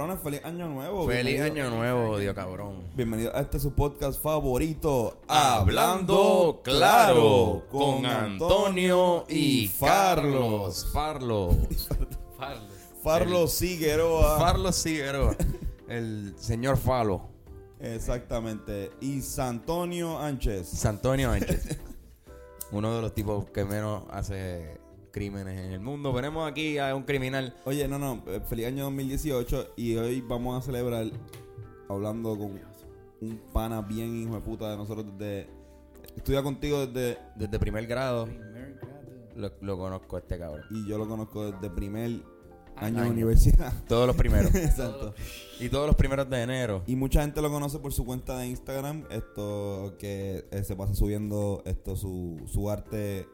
Cabrones, feliz año nuevo. Feliz Bienvenido- año nuevo, Dios cabrón. Bienvenido a este su podcast favorito, Hablando claro con Antonio y Farlos. Farlos. Farlo. Farlos Figueroa. Farlos Figueroa. El señor Falo. Exactamente. Y Santonio Ánchez. Santonio Ánchez. Uno de los tipos que menos hace crímenes en el mundo. Venimos aquí a un criminal. Oye, no, no, eh, feliz año 2018 y hoy vamos a celebrar hablando con un pana bien hijo de puta de nosotros desde... Estudia contigo desde... Desde primer grado Primer grado. lo, lo conozco a este cabrón. Y yo lo conozco desde primer año de universidad. Todos los primeros. Exacto. y todos los primeros de enero. Y mucha gente lo conoce por su cuenta de Instagram, esto que eh, se pasa subiendo esto su, su arte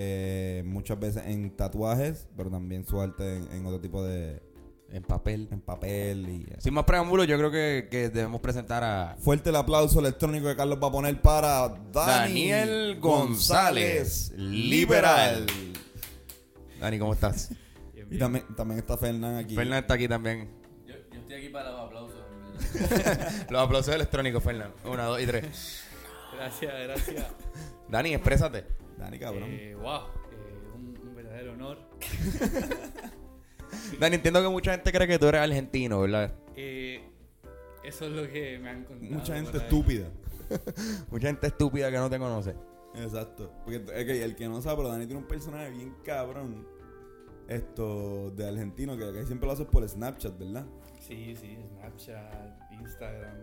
eh, muchas veces en tatuajes, pero también su arte en, en otro tipo de En papel. en papel y Sin más preámbulos, yo creo que, que debemos presentar a fuerte el aplauso electrónico que Carlos va a poner para Dani Daniel González, liberal. Dani, ¿cómo estás? Bien, Y también, también está Fernán aquí. Fernán está aquí también. Yo, yo estoy aquí para los aplausos. Los aplausos electrónicos, Fernán. Una, dos y tres. gracias, gracias. Dani, exprésate. Dani, cabrón. Eh, wow, eh, un, un verdadero honor. Dani, entiendo que mucha gente cree que tú eres argentino, ¿verdad? Eh, eso es lo que me han contado. Mucha gente estúpida. Mucha gente estúpida que no te conoce. Exacto. Porque es que el que no sabe, pero Dani tiene un personaje bien cabrón. Esto de argentino que que siempre lo haces por Snapchat, ¿verdad? Sí, sí, Snapchat, Instagram.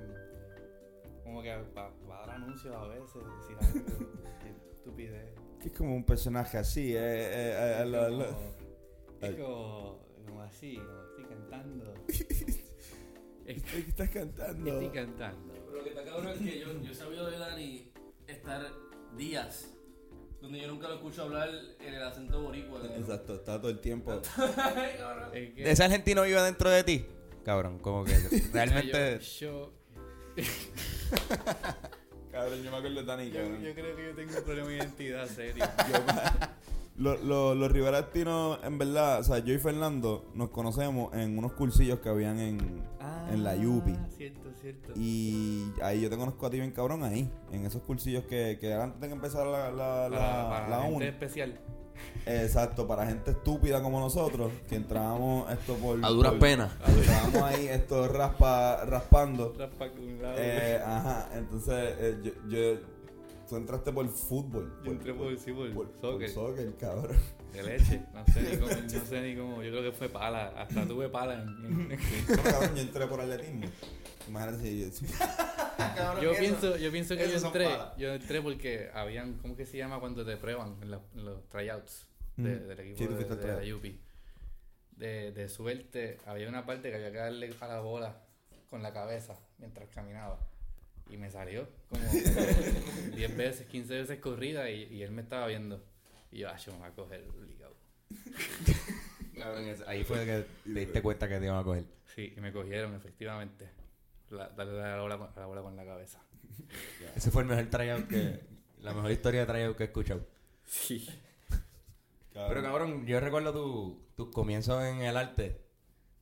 Como que para dar anuncios a veces, decir algo. qué estupidez. Que es como un personaje así, eh, eh, eh, Es lo- como, lo- es como, como así, como estoy cantando. ¿Qué estás cantando? Estoy cantando. Pero lo que está cabrón es que yo, yo he sabido de Dani estar días donde yo nunca lo escucho hablar en el acento boricua. Exacto, está todo el tiempo. Es que- ¿Ese argentino vive dentro de ti? Cabrón, como que realmente... Yo, Cabrón, yo me acuerdo de Dani, yo, cabrón. yo creo que yo tengo un problema de identidad serio. Lo- lo- los Riverastinos, en verdad, o sea, yo y Fernando nos conocemos en unos cursillos que habían en, en la Yupi. Ah, Cierto, cierto. Y ahí yo te conozco a ti bien cabrón ahí, en esos cursillos que, que antes de que empezara la, la, la, para la gente especial. Exacto, para gente estúpida como nosotros, que entrábamos esto por... A duras por- penas. Entrábamos ahí esto raspa, raspando. Raspa con un lado. Eh, ajá, entonces eh, yo, yo, tú entraste por fútbol. Yo entré por, sí, por, por, soccer. por soccer, cabrón. De leche. No sé, ni cómo, no sé ni cómo. Yo creo que fue pala. Hasta tuve pala en. en- No, cabrón, yo entré por atletismo. Imagínate yo pienso, yo pienso que yo entré. Yo entré porque habían, ¿cómo que se llama cuando te prueban en, los- en los tryouts de- Mm. del equipo Sí, de, al de la. UP? De, de suerte, había una parte que había que darle a la bola con la cabeza mientras caminaba. Y me salió como 10 veces, 15 veces corrida y, y él me estaba viendo. Y yo, ah, yo me voy a coger obligado. Ahí fue que te diste cuenta que te iban a coger. Sí, y me cogieron, efectivamente. La- darle a la bola, con, la bola con la cabeza. Ese fue el mejor tryout que... La mejor historia de tryout que he escuchado. Sí. Pero cabrón, yo recuerdo tu- tus comienzos en el arte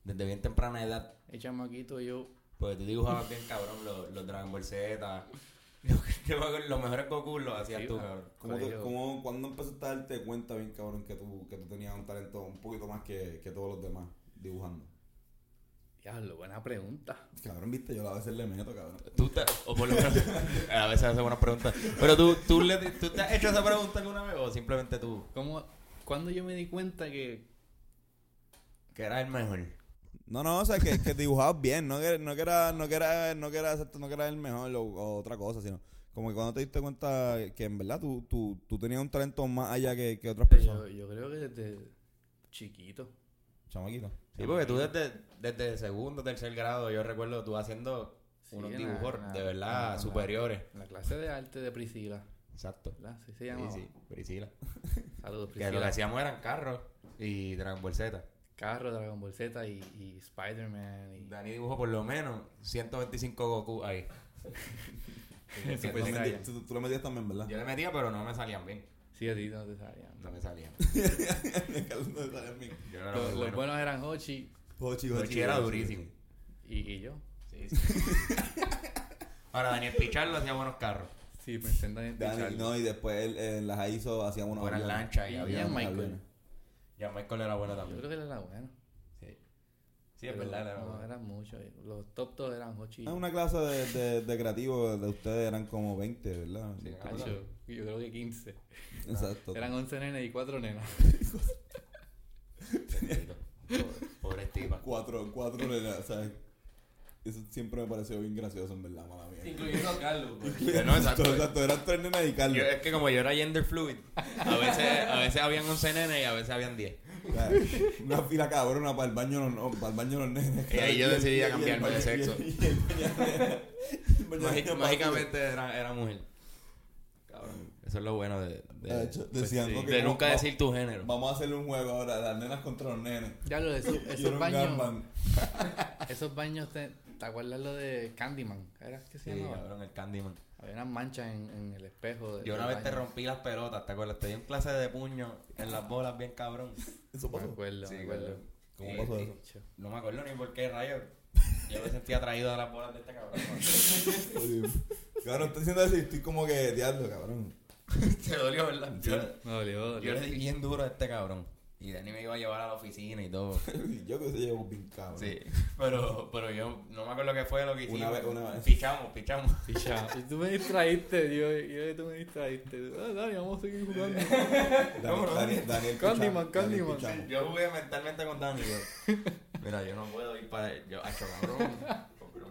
desde bien temprana edad. El chamaquito, yo. Porque tú dibujabas bien cabrón los, los Dragon Ball Z. Los mejores Goku los hacías Sí, tú, cabrón. ¿Cómo, te- cómo- ¿Cuándo empezaste a darte cuenta bien, cabrón, que tú, que tú tenías un talento un poquito más que, que todos los demás dibujando? Diablo, buena pregunta. Cabrón, viste, yo a veces le meto, cabrón. Tú te, o por lo menos, a veces hace buenas preguntas. Pero tú, tú, le, tú te has hecho esa pregunta alguna vez o simplemente tú, ¿Cómo, ¿Cuándo yo me di cuenta que. que eras el mejor. No, no, o sea, que, que dibujabas bien, no que, no que era, no que era, no que era, no que era el mejor o, o otra cosa, sino como que cuando te diste cuenta que en verdad tú, tú, tú tenías un talento más allá que, que otras Yo, personas. yo creo que desde chiquito. Chamaquito. Sí, porque tú desde, desde segundo, tercer grado, yo recuerdo tú haciendo Sí, unos la- dibujos la- de verdad la- superiores. En la clase de arte de Priscila. Exacto. ¿Verdad? Sí se Sí, llamaba. sí, Priscila. Saludos, Que lo que Priscila. hacíamos eran carros y Dragon Ball Z. Carro, Dragon Ball Z y, y Spider-Man. Y... Dani dibujó por lo menos 125 Goku ahí. Tú, tú- tú le metías también, ¿verdad? Yo le metía, pero no me salían bien. Sí, a ti no te sabían. No me salía. Carlos no mí. Yo era Los, muy los bueno. buenos eran Hochi Hochi, Hochi era durísimo. y, y yo. Sí, sí. Ahora, Daniel Pichardo hacía buenos carros. Sí, pensé en Daniel Dani, Pichardo. no, y después él, en las ISO hacíamos unos Buenas lanchas y Y había. Michael. aviones. Ya Michael era bueno Yo también. creo que él era bueno. Sí. Sí, es verdad, era No, bueno. eran muchos. Los top todos eran Hochi. Ah, una clase de, de, de creativo de ustedes eran como 20, ¿verdad? Sí, yo, creo que 15. Exacto. Eran 11 nenes y 4 nenas. Pobre- Pobre tipa. Cuatro, cuatro, nenas, ¿sabes? Eso siempre me pareció bien gracioso, en verdad, mala mía. Incluyendo a Carlos. pues. No, exacto. exacto, eran tres nenas y Carlos. Yo- es que como yo era gender fluid, a veces, a veces habían 11 nenes y a veces habían 10. O sea, Una fila cabrona para el baño de los, no, para el baño de los nenes. Y ahí yo decidí y el cambiarme de sexo. Y el, y Mágic- mágicamente era, era mujer. Eso es lo bueno de, de, De hecho, decían, sí. ok, de vamos- nunca vamos- decir tu género. Vamos a hacerle un juego ahora, las nenas contra los nenes. Ya lo de era esos un baños. Esos baños, te, ¿te acuerdas lo de Candyman? ¿Era que se Sí, llamaba? cabrón, el Candyman. Había unas manchas en, en el espejo. de- Yo una vez te rompí las pelotas, ¿te acuerdas? Te di un clase de puño en las bolas bien cabrón. Eso Me pasó. acuerdo, Sí, me acuerdo. ¿Cómo Y- pasó eso? No me acuerdo ni por qué rayos. Yo me sentía atraído a las bolas de este cabrón. Cabrón, estoy diciendo eso y estoy como que diablo, cabrón. Te dolió, ¿verdad? Yo, Me dolió, yo dolió. le di bien duro a este cabrón. Y Dani me iba a llevar a la oficina y todo. Yo que se llevo bien cabrón. Sí. Pero, pero yo no me acuerdo qué fue lo que hicimos. Una vez- una vez. Pichamos, pichamos. Picha. Y tú me distraíste, yo, yo tú me distraíste. Ah, Dani, vamos a seguir jugando. Daniel, Daniel, Daniel Candyman, Daniel Candyman. Yo jugué mentalmente con Dani. Yo, mira, yo no puedo ir para. Yo, cabrón.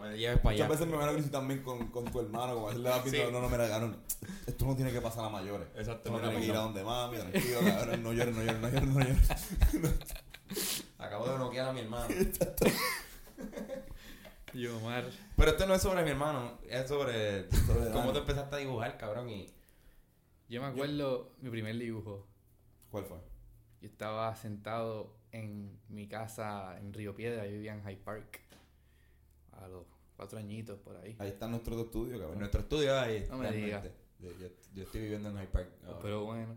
Me lleves para Muchas allá. veces me van a decir también con, con tu hermano, como a veces le vas viendo, Sí. no, no, mira, cabrón, esto no tiene que pasar a mayores. Exacto, no tiene que ir a donde mami, tranquilo, cabrón, no llores, no llores, no llores, no llores. Acabo de noquear a mi hermano. Y Omar. Pero esto no es sobre mi hermano, es sobre, Sobre cómo tú empezaste a dibujar, cabrón. Y Yo me acuerdo mi primer dibujo. ¿Cuál fue? Yo estaba sentado en mi casa en Río Piedra, yo vivía en Hyde Park. A los cuatro añitos por ahí. Ahí está nuestro estudio, cabrón. nuestro estudio ahí. No me realmente. Yo, yo- estoy viviendo en Hyde Park. ahora. Pero bueno.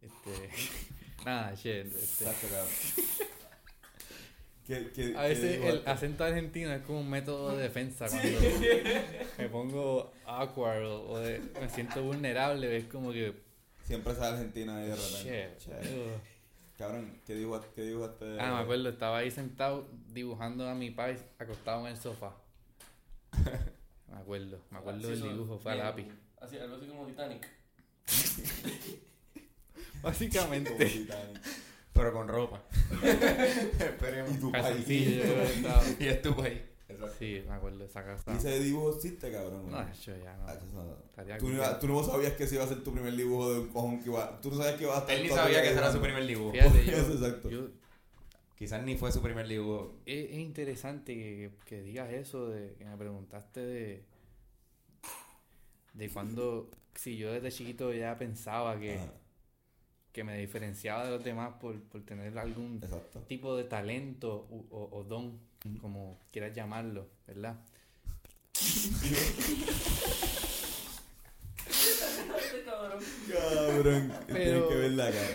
Este. nada, shit. Este, Exacto, cabrón. ¿Qué, qué, a veces el acento argentino es como un método de defensa. Cuando me pongo awkward o, o de- me siento vulnerable, es como que. Siempre sale Argentina ahí de repente. Shit. Che. ugh. Cabrón, ¿qué dibujaste? ¿Qué dibujaste? Ah, me acuerdo, estaba ahí sentado dibujando a mi país acostado en el sofá. Me acuerdo, me acuerdo Así del dibujo, fue a lápiz. Así, algo así como Titanic. Como Básicamente. Titanic. Pero con ropa. Esperemos. Y tu país. Calzoncillo, yo creo que estaba. Y estuvo ahí. Exacto. Sí, me acuerdo de esa casa. ¿Y ese dibujo existe, cabrón? No, yo ya no. Ah, no. Tú, no tú no sabías que ese iba a ser tu primer dibujo de un cojón que iba. Tú no sabías que iba a estar. Él ni sabía que ese era su primer dibujo. Fíjate, yo, Eso, exacto. yo- Quizás ni fue su primer dibujo. es, es interesante que, que digas eso, de que me preguntaste de, de cuando, si yo desde chiquito ya pensaba que, Ajá, que me diferenciaba de los demás por, por tener algún exacto. tipo de talento u- o, o don, como quieras llamarlo, ¿verdad? Cabrón. Cabrón. Pero- Tienes que verla acá.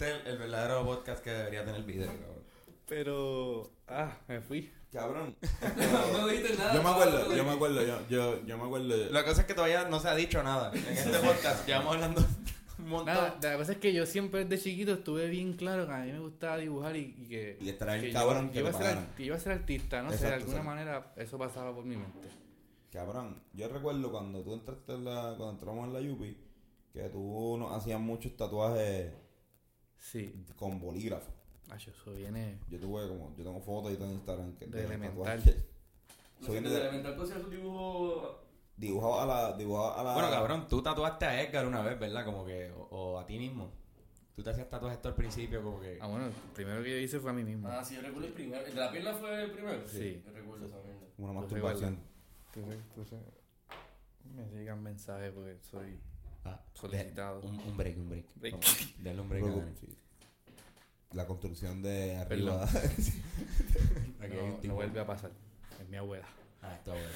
Este es el, el verdadero podcast que debería tener video, cabrón. Pero, ah, me fui. Cabrón. No dijiste nada. Yo me acuerdo, cabrón. yo me acuerdo, yo, yo, yo me acuerdo. La cosa es que todavía no se ha dicho nada. En este podcast llevamos hablando un montón. Nada, la cosa es que yo siempre desde chiquito estuve bien claro que a mí me gustaba dibujar y, y que, Y bien que cabrón yo, que iba a ser, que iba a ser artista, no sé, de alguna exacto. manera eso pasaba por mi mente. Cabrón, yo recuerdo cuando tú entraste en la, cuando entramos en la Yupi, que tú nos hacías muchos tatuajes Sí, con bolígrafo. Ay, eso viene Yo tuve como, yo tengo fotos y en Instagram que De los elemental. No Eso sé, viene de de- elemental tú hacías tu dibujo. dibujaba a la, dibujaba a la. Bueno, cabrón, tú tatuaste a Edgar una vez, ¿verdad? Como que, o, o a ti mismo. Tú te hacías tatuajes esto al principio, como que. Ah, bueno, el primero que yo hice fue a mí mismo. Ah, sí, yo recuerdo el primero. ¿El de la pierna fue el primero? Sí. Yo recuerdo esa mierda. Una Pues masturbación. Entonces, entonces, me llegan mensajes porque soy Ah, solicitado. de- un, un break, un break. Break. Vamos, Dale un break. a sí. La construcción de arriba. No, vuelve a pasar. Es mi abuela. Ah, está bueno.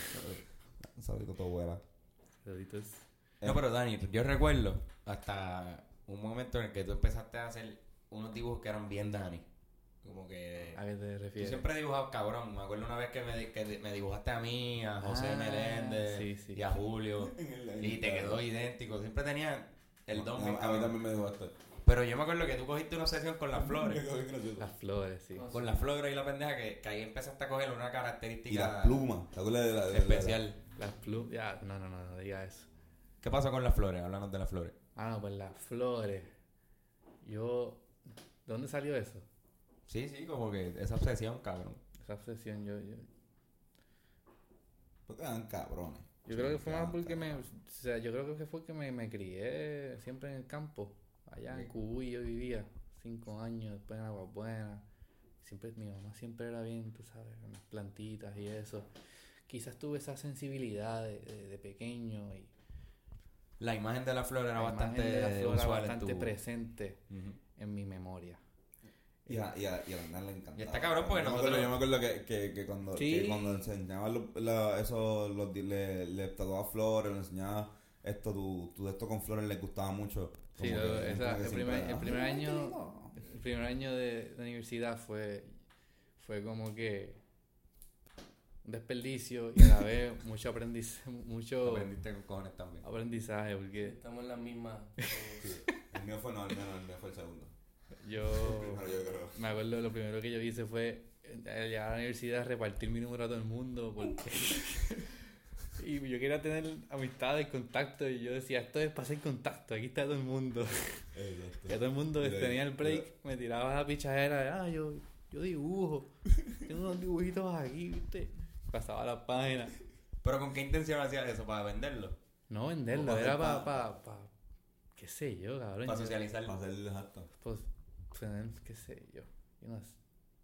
Un saludito a tu abuela. Saluditos. No, pero Dani, yo recuerdo hasta un momento en el que tú empezaste a hacer unos dibujos que eran bien Dani. Como que... ¿A qué te Yo refieres? siempre he dibujado cabrón. Me acuerdo una vez que me, di- que me dibujaste a mí, a José Ah, Meléndez sí, sí. y a Julio. y te quedó idéntico. Siempre tenía el don. Bien a mí también me esto. Pero yo me acuerdo que tú cogiste una sesión con las flores. Las flores, sí. No, con las flores y la pendeja que, que ahí empezaste a coger una característica Y las plumas. ¿Te acuerdas de la, de la- especial. Las plumas. Ya, no, no, no, no diga eso. ¿Qué pasó con las flores? Háblanos de las flores. Ah, no, pues las flores. Yo. ¿De dónde salió eso? Sí, sí, como que esa obsesión, cabrón. Esa obsesión, yo. Yo, Porque eran cabrones. yo creo que fue más porque me. O sea, yo creo que fue que me, me crié siempre en el campo. Allá en Cubuy yo vivía. Cinco años, después en Aguas Buenas. Siempre, mi mamá siempre era bien, tú sabes, con las plantitas y eso. Quizás tuve esa sensibilidad de, de- de pequeño y La imagen de la flor era la bastante de la flor era usual bastante en tu... presente en mi memoria. Y a, y, a, y a la nena le encantaba. Y está cabrón porque yo me acuerdo, yo me acuerdo que, que, que cuando, Sí. que cuando enseñaba la- eso, los, le, le tatuaba flores, le enseñaba esto, tu, tu de esto con flores le gustaba mucho. Sí, lo- esa- el, primer, el "Ay, primer año lindo". el primer año de, de universidad fue fue como que un desperdicio y a la vez mucho aprendizaje mucho Aprendiste con cojones también. aprendizaje porque Estamos en la misma. El mío fue no, el mío no, el mío fue el segundo. Yo Primero yo creo. me acuerdo lo primero que yo hice fue eh, al llegar a la universidad repartir mi número a todo el mundo porque y yo quería tener amistades, contactos y yo decía esto es para hacer contacto, aquí está todo el mundo. Exacto. Que todo el mundo Mira, tenía el break, me tiraba la pichadera de, ah, yo, yo dibujo, tengo unos dibujitos aquí, ¿viste? Pasaba la página. ¿Pero con qué intención hacías eso? ¿Para venderlo? No venderlo, para era para, pa- pa, pa- qué sé yo, cabrón. ¿Para yo- socializar? Para hacer exacto. Pues, tener, qué sé yo. Yo, no sé.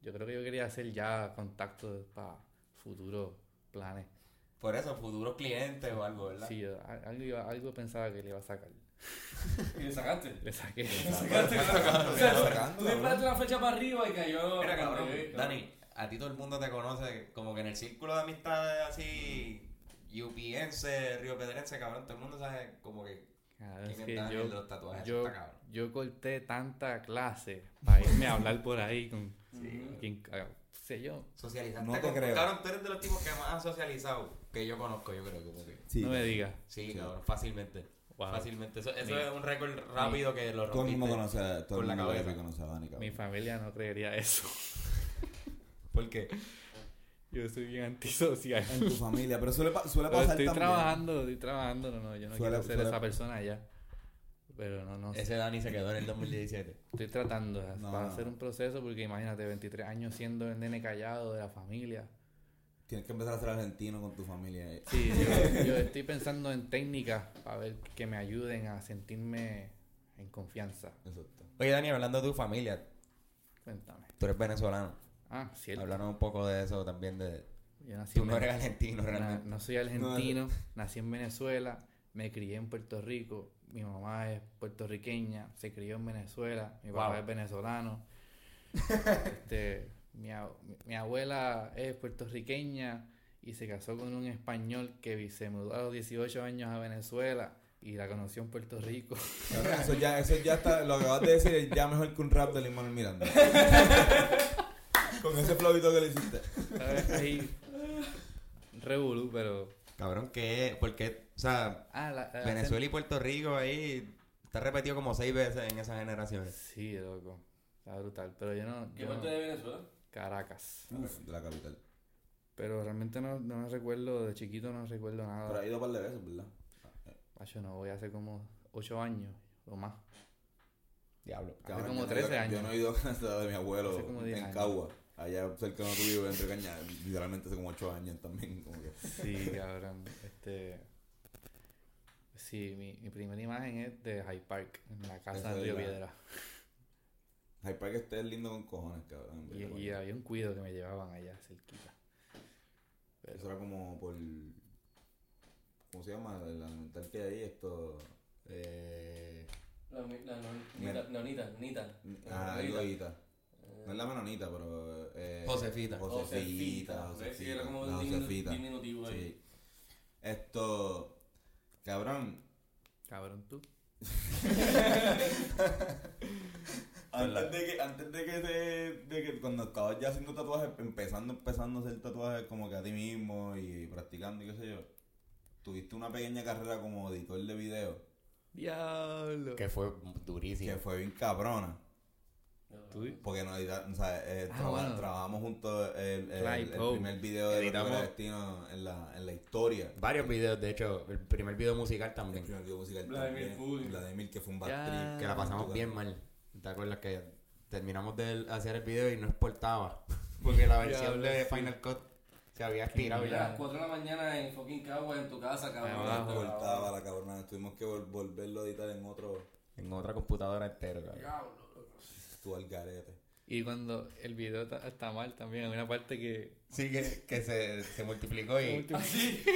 yo creo que yo quería hacer ya contactos para futuros planes. Por eso, futuros clientes o algo, ¿verdad? Sí, yo, algo, algo pensaba que le iba a sacar. Y le sacaste. Le saqué. Sacaste, Sacando, O sea, sacando, tú disparaste una flecha para arriba y cayó. Mira, cabrón, Dani, a ti todo el mundo te conoce como que en el círculo de amistades así, yupiense, río pedrense, cabrón, todo el mundo sabe como que Quién es que yo, el de los tatuajes. eso yo, está yo corté tanta clase para irme a hablar por ahí con Ujú. quien, ah, sé yo. Socializar. No te creo. Cabrón, tú eres de los tipos que más han socializado que yo conozco, yo creo. Que. Sí, no me digas. Sí, Sí. cabrón, fácilmente. Wow. Fácilmente. Eso, eso Mi- es un récord rápido que lo Todo el mundo rompiste. conoce a, todo la cabeza. que conoce a Dani, cabrón. Mi familia no creería eso. ¿Por qué? Yo soy bien antisocial. En tu familia, pero suele, pa- suele Pero pasar estoy también. trabajando, estoy trabajando. No, no, yo no Suele- quiero ser suele- esa persona ya. Pero no, no sé. Ese Dani se quedó en el 2017. Estoy tratando de No, un proceso porque imagínate, 23 años siendo el nene callado de la familia. Tienes que empezar a ser argentino con tu familia. eh. Sí, yo, yo estoy pensando en técnicas para ver que me ayuden a sentirme en confianza. Exacto. Oye, Dani, hablando de tu familia, Cuéntame. tú eres venezolano. Ah, cierto. Un poco de eso también. de Yo nací Tú no eres argentino realmente. no soy argentino, nací en Venezuela, me crié en Puerto Rico, mi mamá es puertorriqueña, se crió en Venezuela, mi papá Wow. es venezolano, este, mi, mi abuela es puertorriqueña y se casó con un español que se mudó a los 18 años a Venezuela y la conoció en Puerto Rico. Eso ya, eso ya está, lo que acabas de decir es ya mejor que un rap de Limón Miranda. Con ese flowito que le hiciste. Ahí, revolú, pero... Cabrón, ¿qué? Porque, o sea, Ah, la- la- Venezuela y Puerto Rico ahí está repetido como seis veces en esas generaciones. Sí, loco, está brutal, pero yo no... ¿Qué yo parte no- de Venezuela? Caracas. Uf, de la capital. Pero realmente no, no recuerdo, de chiquito no recuerdo Pero nada. ha ido un par de veces, ¿verdad? Macho, no voy hace como 8 años o más. Diablo. Hace Cabrón, como yo no he ido- 13 años. Yo no he ido a casa de mi abuelo Hace como 10 en años. Cagua. Allá cerca de donde tú vives, entre cañas. Literalmente hace como 8 años también. Como que. Sí, cabrón. Este. Sí, mi, mi primera imagen es de Hyde Park, en la casa Esa de Río la- Piedra. Hyde Park este es lindo con cojones, cabrón. Y, y había un cuido que me llevaban allá cerquita. Pero- Eso era como por. ¿Cómo se llama? El alimental que hay ahí, esto. Eh. La, la non- Mira. nita, nonita, nita. Ah, Nonita. Eh, No es la menonita, pero. Eh, Josefita. Josefita. ¿Ves? Sí, era como la un diminu- Josefita. diminutivo ahí. Sí. Esto. Cabrón. Cabrón, tú. Antes de que, antes de que te, de que cuando estabas ya haciendo tatuajes, empezando, empezando a hacer tatuajes como que a ti mismo y practicando y qué sé yo, tuviste una pequeña carrera como editor de video Diablo. Que fue durísimo. que fue bien cabrona. Tú- Porque no edita- o sea, eh, Ah, traba- bueno. trabajamos juntos el, el, el oh. primer video de Destino en la, en la historia. Varios videos, de hecho, el primer video musical El también. primer video musical Vladimir también. Vladimir, que fue un bad Ya. trip. Que la pasamos bien mal. ¿Te acuerdas que terminamos de hacer el video y no exportaba? Porque la versión de. Final Cut se había estirado Mira, a ya. las 4 de la mañana en fucking Cagua en tu casa, cabrón. Abajo. Cortaba la cabrona. Tuvimos que vol- volverlo a editar en otro. En otra computadora entera. cabrón. Al garete. Y cuando el video está, está mal también, hay una parte que. Sí, que, que se, se multiplicó y... Así.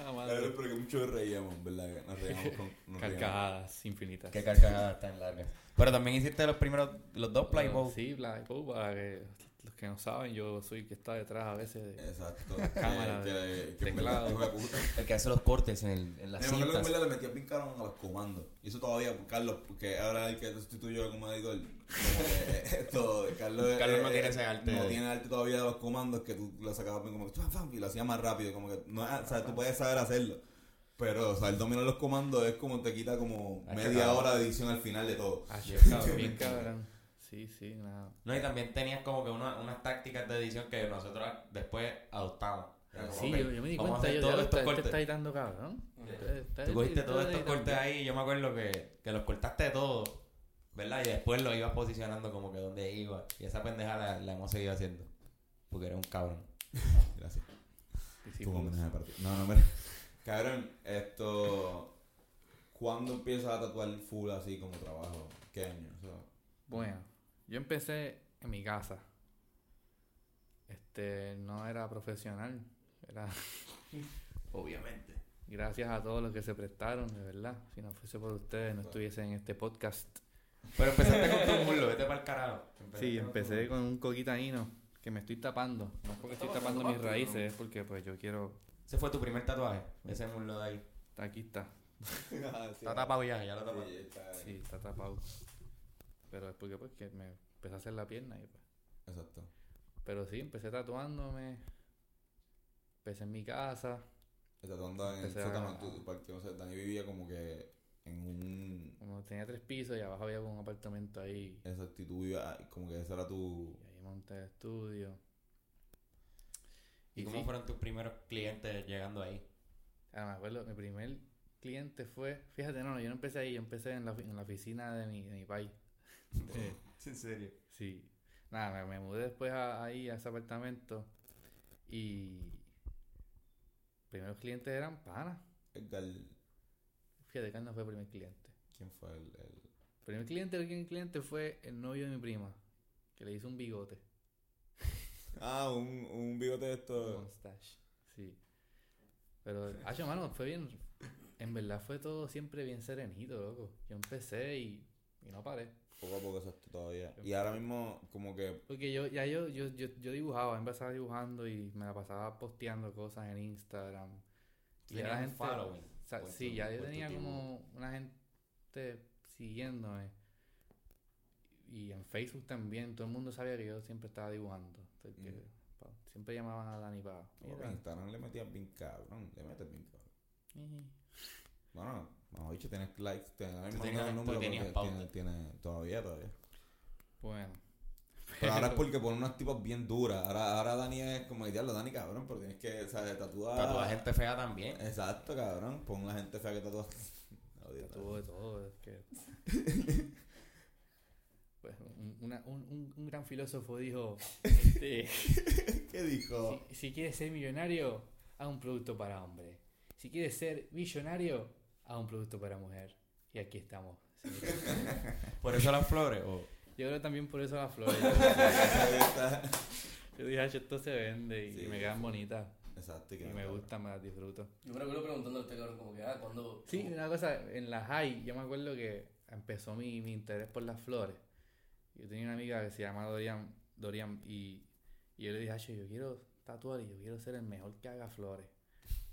A la madre. Claro, pero que mucho reíamos, ¿verdad? Nos reíamos con. Nos reíamos. Carcajadas infinitas. Qué carcajadas tan largas. Pero también hiciste los primeros, los dos playboys. Sí, Playboy, para que los que no saben, yo soy el que está detrás a veces de. Exacto. Cámara, que, teclado. puta. El que hace los cortes en, el- en las Me acuerdo que en cintas. verdad le metía bien caro a los comandos. Y eso todavía, Carlos, porque ahora el que sustituyó como editor. Esto, Carlos, Carlos no eh, tiene ese arte. No tiene arte todavía de los comandos que tú lo sacabas bien como que y lo hacía más rápido. Como que no es- o sea, tú puedes saber hacerlo. Pero, o sea, el dominar los comandos es como te quita como media hora de edición al final de todo. Ah, Sí, cabrón, bien cabrón. Sí, sí, nada. No, y también tenías como que una- unas tácticas de edición que nosotros después adoptamos. Como, Sí, yo, yo me di cuenta, yo todos ya estos cortes. está editando cabrón. Tú cogiste todos estos cortes ahí y yo me acuerdo que, que los cortaste todos, ¿verdad? Y después los ibas posicionando como que donde iba. Y esa pendeja la, la hemos seguido haciendo. Porque eres un cabrón. Gracias. Ti. No, no, mira. Cabrón, esto. ¿Cuándo empiezas a tatuar full así como trabajo? ¿Qué año? O sea, Bueno, yo empecé en mi casa. Este, no era profesional, era obviamente. gracias a todos los que se prestaron, de verdad. Si no fuese por ustedes, no estuviese en este podcast. Pero empezaste con tu muslo, vete para el carajo. Sí, empecé con un coquitaíno que me estoy tapando. No es porque estoy tapando mis raíces, es porque pues yo quiero... Ese fue tu primer tatuaje, ese muslo de ahí. Aquí está. Está tapado ya, ya lo está- Sí, está tapado. Pero es porque pues que me empecé a hacer la pierna y pues... Exacto. Pero sí, empecé tatuándome. Empecé en mi casa. Tatuando en el a- sótano. sé, Dani vivía como que en un. Como tenía tres pisos y abajo había un apartamento ahí. Exacto, y tú vivías como que ese era tu. Y ahí monté el estudio. ¿Y Y cómo sí, fueron tus primeros clientes llegando ahí? ah, me acuerdo, mi primer cliente fue, fíjate, no, no, yo no empecé ahí, yo empecé en la, en la oficina de mi, de mi país. Eh, ¿En serio? sí. Nada, me, mudé después a- ahí a ese apartamento y primeros clientes eran panas. Edgar. Fíjate que él no fue el primer cliente. ¿Quién fue el.? el- primer cliente, el primer cliente fue el novio de mi prima, que le hizo un bigote. Ah, un, un bigote de Un esto. mustache. Sí. Pero, ah, mano, fue bien. En verdad fue todo siempre bien serenito, loco. Yo empecé y, y no paré. Poco a poco, exacto, todavía. Y ahora mismo, como que. Porque yo, ya yo, yo, yo, yo dibujaba, empezaba dibujando y me la pasaba posteando cosas en Instagram. Y ya la Tenías un gente. following. o sea, por sí, tu- ya yo por tu tenía como una gente siguiéndome. Y en Facebook también, todo el mundo sabía que yo siempre estaba dibujando. Pa- siempre llamaban a Dani para. en Instagram le metías bien cabrón. Le metes bien cabrón. Bueno, mejor dicho, tienes likes. Tienes mismo tenías- el número pauta. tiene, tiene. Todavía, todavía. Bueno. Pero ahora es porque ponen unas tipas bien duras. Ahora, ahora Dani es como que diablo, Dani cabrón, pero tienes que, ¿sabes? Tatuar. Tatuar gente fea también. Exacto, cabrón. Pon la gente fea que tatúa. Tuvo de todo, es que... Pues un, una- un, un- un gran filósofo dijo, este, ¿Qué dijo? si, si quieres ser millonario, haz un producto para hombre. Si quieres ser millonario, haz un producto para mujer. Y aquí estamos. Por eso las flores. O... Yo creo también por eso las flores. Yo dije, "Ah, esto se vende y, Sí, me quedan bonitas. Exacto. Y que me gustan, me las disfruto. Yo me recuerdo preguntando a este cabrón como que, ah, ¿cuándo? Sí, una cosa, en la high, yo me acuerdo que empezó mi, mi interés por las flores. Yo tenía una amiga que se llama Dorian, Dorian y, y yo le dije, "Acho, yo quiero tatuar y yo quiero ser el mejor que haga flores.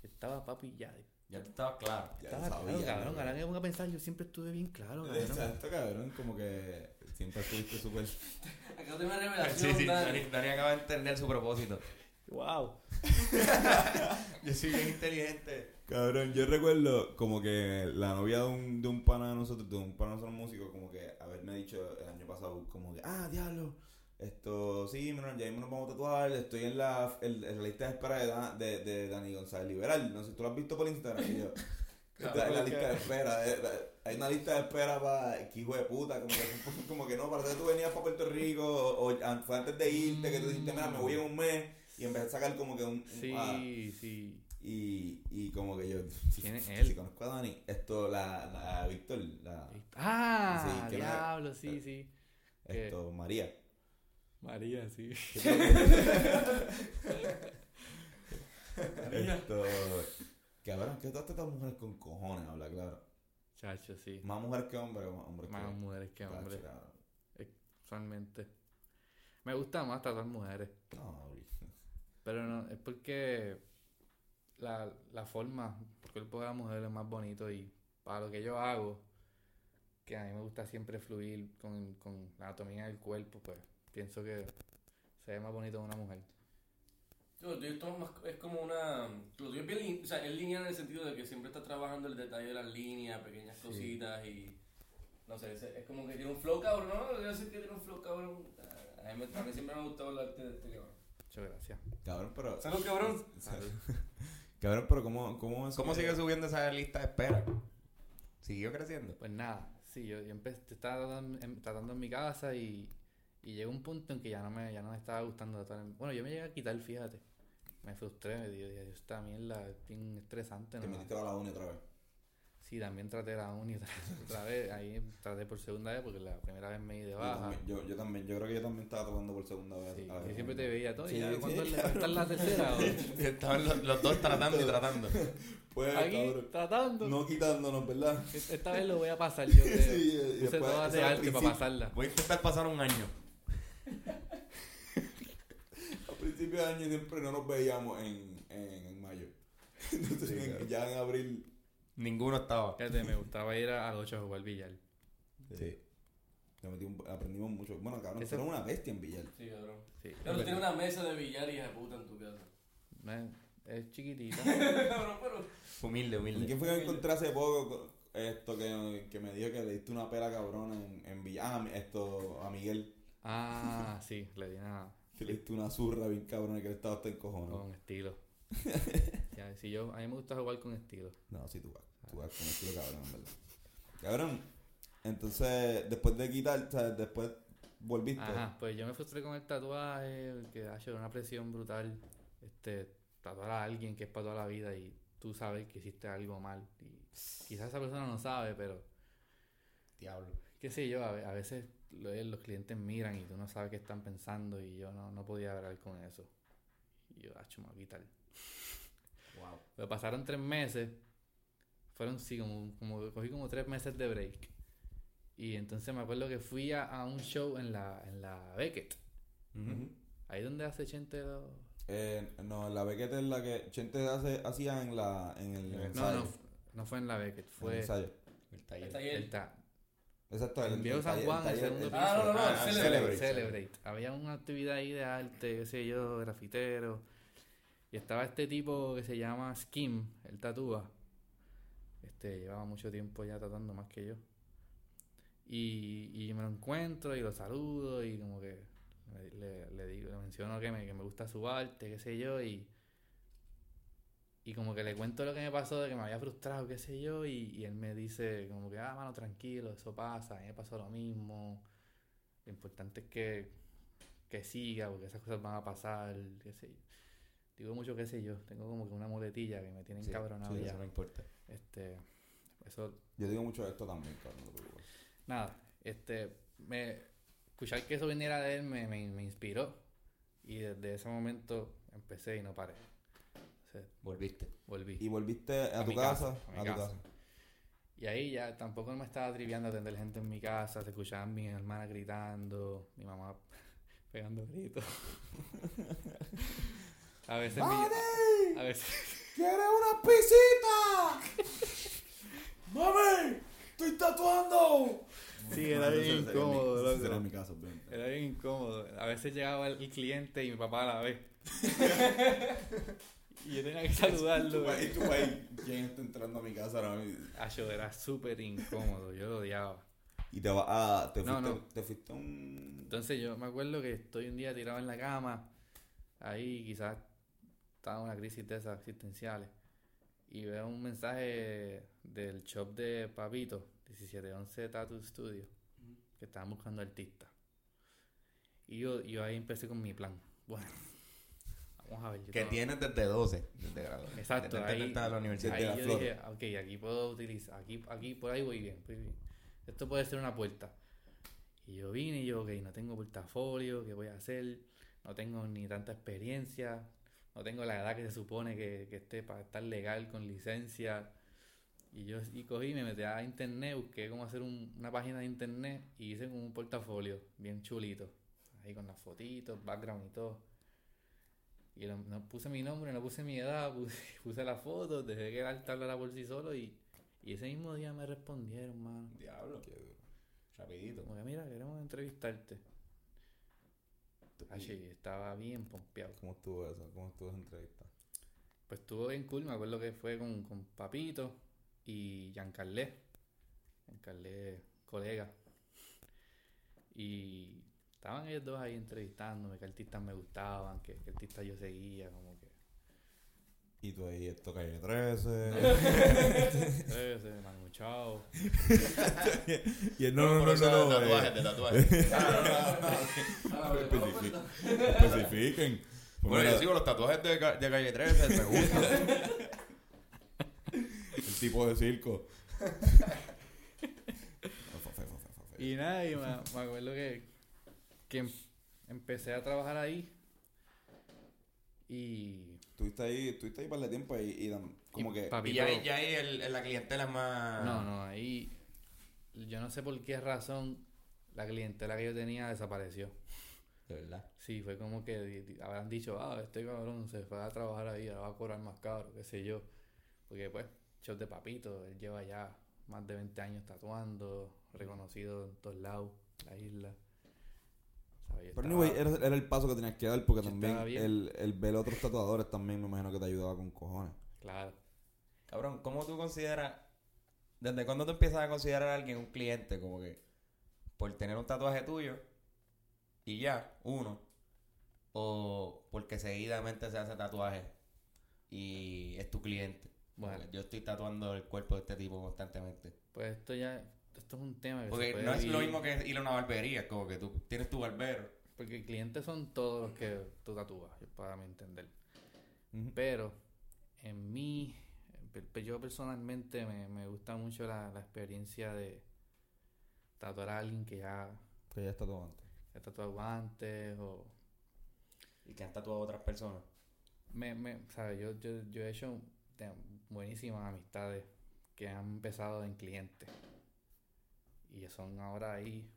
Estaba papi ya Ya tú estabas claro. Ya Estaba sabía, claro, cabrón. Ahora que me pongo a pensar, yo siempre estuve bien claro, cabrón. Exacto, cabrón. Como que siempre estuviste súper. Acá tengo una Sí, revelación, sí, Dani. Dani, Dani acaba de entender su propósito. Wow. Yo soy bien inteligente. Cabrón, yo recuerdo como que la novia de un, de un pana de nosotros, de un pana de nosotros músicos, como que haberme dicho el año pasado, como que, ah, diablo, esto, sí, mira, ya mismo nos vamos a tatuar, estoy en la, en, en la lista de espera de, de, de Dani González Liberal, no sé, tú lo has visto por Instagram, y yo, está en la lista de espera, eh, hay una lista de espera para, que hijo de puta, como que, como que no, para que tú venías para Puerto Rico, o, fue antes de irte, que tú dijiste, mira, me voy en un mes, y empecé a sacar como que un, un- Sí, ah, sí. y, y como que yo, si, ¿Quién es si él? conozco a Dani, esto, la, la Víctor, la, Ah, Sí, diablo, sí, sí. ¿Qué? esto, María. María, sí. Esto, cabrón, que todas estas mujeres con cojones, habla claro. Chacho, sí. Más mujeres que hombres, más hombres Más que mujeres que hombres, usualmente. Me gusta más tratar mujeres. No. Pero no, es porque la, la forma, el cuerpo de la mujer es más bonito y para lo que yo hago, que a mí me gusta siempre fluir con, con la anatomía del cuerpo, pues pienso que se ve más bonito en una mujer. Lo tuyo es todo más- es como una. Lo tuyo es bien o sea, es lineal en el sentido de que siempre está trabajando el detalle de las líneas, pequeñas Sí. cositas y. No sé, es, es como que tiene un flow cabrón, ¿no? Yo sé que tiene un flow cabrón. A mí, me- a mí siempre me ha gustado el arte de este cabrón. Muchas gracias. Cabrón, pero. Salud, cabrón. Cabrón, pero ¿cómo, cómo ¿Cómo sigue subiendo esa lista de espera? ¿Siguió creciendo? Pues nada, sí, yo, yo empecé, estaba tratando, en, tratando en mi casa y, y llegó un punto en que ya no me, ya no me estaba gustando en- Bueno, yo me llegué a quitar, fíjate. Me frustré, me dije, "Dios, esta mierda es bien estresante, Te ¿no? metiste a la uni otra vez. Sí, también traté la uni otra, otra vez. Ahí traté por segunda vez porque la primera vez me di de Yo baja. yo, yo también, yo creo que yo también estaba tocando por segunda vez. Sí, a ver, yo siempre te veía todo. Sí, y ya, sí, ¿cuándo es la- tercera? o? Estaban los, los dos tratando y tratando. Pues, Aquí, cabrón. tratando. No quitándonos, ¿verdad? Esta vez lo voy a pasar yo. creo. Sí, y Puse después, de arte para pasarla. Voy a intentar pasar un año. A principios de año siempre no nos veíamos en, en, en mayo. Entonces, Sí, en- claro. ya en abril. Ninguno estaba. Fíjate, me gustaba ir a- al 8 a jugar billar. Sí. Le metí un- aprendimos mucho. Bueno, cabrón, Ese- fueron una bestia en Villar. Sí, cabrón. Sí. Pero tiene una mesa de billar y de puta en tu casa. Es chiquitita. cabrón, pero. Humilde, ¿Con humilde. quién fue que me encontré hace poco? co- Esto que, que me dijo que le diste una pela cabrona en, en Villar. Ah, esto, a Miguel. Ah, sí, le di una Que le diste una zurra bien cabrona que le estaba hasta en cojones. con estilo. Ya, si yo, a mí me gusta jugar con estilo. No, sí, tú vas. Tú vas con estilo cabrón, en verdad. Cabrón, entonces, después de quitar, o sea, después volviste. Ajá, pues yo me frustré con el tatuaje, que ha sido una presión brutal. Este, tatuar a alguien que es para toda la vida y tú sabes que hiciste algo mal. Y quizás esa persona no sabe, pero Diablo. qué sé yo, a, ve- a veces los clientes miran y tú no sabes qué están pensando y yo no, no podía hablar con eso. Y yo, ah, me voy a quitar. Wow. Pero pasaron tres meses. Fueron, sí, como, como cogí como tres meses de break. Y entonces me acuerdo que fui a, a un show en la, en la Beckett. Ahí donde hace Chente los... Eh, no, la bequeta es la que Chente hace, hacía en, la, en el No, ensayo. no, fu- no fue en la Beckett, En el fue ensayo. El taller. El ta- Exacto, el, Viejo San Juan, el el taller- segundo el-. Ah, no, no, Ah, Celebrate. Celebrate. Celebrate. Había una actividad ahí de arte, qué sé yo, grafitero. Y estaba este tipo que se llama Skim, el tatúa. Este, llevaba mucho tiempo ya tratando más que yo. Y, y me lo encuentro y lo saludo y como que le, le- le digo, le menciono que me, que me gusta su arte, qué sé yo, y, y como que le cuento lo que me pasó, de que me había frustrado, qué sé yo, y, y él me dice como que, ah, mano, tranquilo, eso pasa, a mí me pasó lo mismo, lo importante es que, que siga, porque esas cosas van a pasar, qué sé yo. Digo mucho qué sé yo, tengo como que una muletilla que me tiene Sí, encabronado sí, ya. eso no importa. Este, eso Yo digo mucho de esto también, cabrón. no te preocupes. nada, este, me, escuchar que eso viniera de él me, me, me inspiró y desde ese momento empecé y no paré. Volviste. volví. Y volviste a, A tu casa. casa, a mi a tu casa. casa. Y ahí ya tampoco me estaba triviando atender gente en mi casa, se escuchaban mi hermana gritando, mi mamá pegando gritos. a veces mi, a veces ¿Quieres una pisita? ¡Mami! ¡Estoy tatuando! Sí, era bien incómodo, Ese será mi caso. Era bien incómodo. A veces llegaba el cliente y mi papá a la vez. Y yo tenía que saludarlo. Ahí, tú ahí. ¿Quién está entrando a mi casa ahora mismo? Acho, era súper incómodo. Yo lo odiaba. Y te vas a. Te fuiste, no. Te fuiste a un. Entonces yo me acuerdo que estoy un día tirado en la cama. Ahí quizás estaba en una crisis de esas existenciales. Y veo un mensaje del shop de Papito, 1711 Tattoo Studio, que estaban buscando artistas. Y yo, yo ahí empecé con mi plan. Bueno, vamos a ver. yo Que tengo- tienes desde 12, desde grado. Exacto, Desde ahí- la universidad. Ahí de la yo dije, ok, aquí puedo utilizar, aquí, aquí por ahí voy bien, voy bien. Esto puede ser una puerta. Y yo vine y yo, ok, no tengo portafolio, ¿qué voy a hacer? No tengo ni tanta experiencia, no tengo la edad que se supone que, que esté para estar legal con licencia. Y yo y cogí, me metí a internet, busqué cómo hacer un- una página de internet y hice como un portafolio bien chulito. Ahí con las fotitos, background y todo. Y no, no puse mi nombre, no puse mi edad, puse, puse la foto, dejé que el hablara por sí solo y, y ese mismo día me respondieron, mano. Diablo. Rapidito. Como que mira, queremos entrevistarte. Así, estaba bien pompeado. ¿Cómo estuvo eso? ¿Cómo estuvo esa entrevista? Pues estuvo bien cool, me acuerdo que fue con, con Papito y Giancarlé. Giancarlé, colega. Y estaban ellos dos ahí entrevistándome, qué artistas me gustaban, qué, qué artistas yo seguía, como que... Y tú ahí, esto calle 13. Ese, Manu Chao. y él, no, no, no, no, no. eh, tatuajes, de tatuajes. especifi- Especifiquen. Pues Bueno, yo sigo los tatuajes de, de calle 13, me gusta. el tipo de circo. Y nada, y me, me acuerdo que, que em- empecé a trabajar ahí y... Estuviste ahí, estuviste ahí para el tiempo y, y dan- como y que... Y ya, ahí- ya ahí el- el- la clientela es más. No, no, ahí yo no sé por qué razón la clientela que yo tenía desapareció. De verdad. Sí, fue como que habrán dicho, ah, este cabrón se fue a trabajar ahí, ahora va a cobrar más caro, qué sé yo. Porque pues, show de papito, él lleva ya más de 20 años tatuando, reconocido en todos lados, la isla. Pero anyway, era, era el paso que tenías que dar porque también el, el ver otros tatuadores también me imagino que te ayudaba con cojones. Claro. Cabrón, ¿cómo tú consideras. ¿Desde cuándo tú empiezas a considerar a alguien un cliente? Como que. Por tener un tatuaje tuyo. Y ya, uno. O porque seguidamente se hace tatuaje. Y es tu cliente. Bueno, Yo estoy tatuando el cuerpo de este tipo constantemente. pues esto ya, esto es un tema que Porque no es lo mismo que ir a una barbería. Como que tú tienes tu barbero. Porque clientes son todos los que tú tatúas, para mi entender. Pero en mí, yo personalmente me, me gusta mucho la, la experiencia de tatuar a alguien que ya Que ya está todo antes. ha tatuado antes o... Y que han tatuado a otras personas. Me, me, ¿sabes? Yo, yo, yo he hecho buenísimas amistades que han empezado en clientes. Y son ahora ahí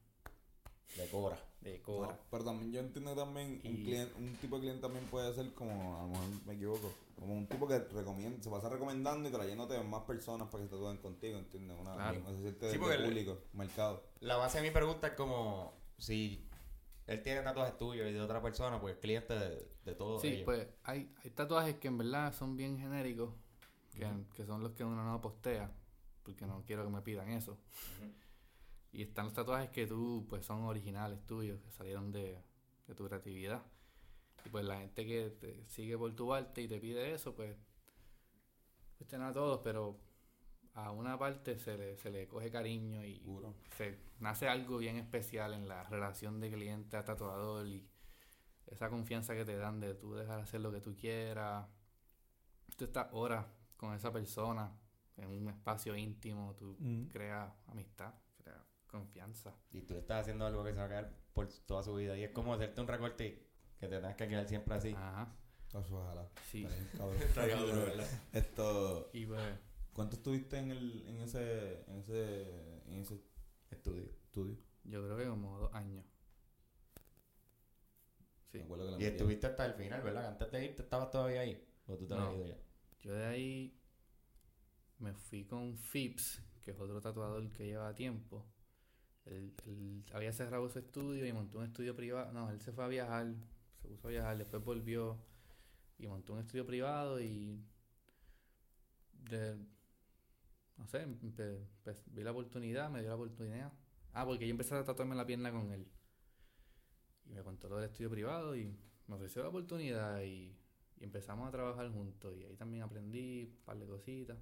De cobra. de cobra. No, pero también yo entiendo que también un, cliente, un tipo de cliente también puede ser como, a lo mejor me equivoco, como un tipo que recomienda, se pasa recomendando y trayéndote más personas para que se tatúen contigo, ¿entiendes? Una, Claro. una Sí, de, porque de el- público, mercado. La base de mi pregunta es como si él tiene tatuajes tuyos y de otra persona, pues cliente de, de todos Sí, ellos. pues hay, hay tatuajes que en verdad son bien genéricos, que, que son los que uno no postea, porque no quiero que me pidan eso. Ujú. Y están los tatuajes que tú, pues son originales tuyos, que salieron de, de tu creatividad. Y pues la gente que te sigue por tu arte y te pide eso, pues, pues te a todos, pero a una parte se le, se le coge cariño y Seguro. se nace algo bien especial en la relación de cliente a tatuador y esa confianza que te dan de tú dejar hacer lo que tú quieras. Tú estás horas con esa persona en un espacio íntimo, tú Mm. creas amistad, confianza. Y tú estás haciendo algo que se va a quedar por toda su vida. Y es como hacerte un recorte y que te tengas que quedar siempre así. Ajá, Eso, ojalá. sí. Está bien, cabrón. Esto, Y pues, ¿cuánto estuviste en el, en ese, en ese, en ese Estudio. estudio? yo creo que como dos años. Sí. Me acuerdo que la Y estuviste hasta el final, ¿verdad? Antes de irte estabas todavía ahí. O tú te habías No. ido ya. yo de ahí me fui con Phipps, que es otro tatuador que lleva tiempo. Él, él había cerrado su estudio y montó un estudio privado. No, él se fue a viajar, se puso a viajar, después volvió y montó un estudio privado y de, no sé, empe- vi la oportunidad, me dio la oportunidad. Ah, porque yo empecé a tatuarme la pierna con él. Y me contó lo del estudio privado y me ofreció la oportunidad y, y empezamos a trabajar juntos. Y ahí también aprendí un par de cositas.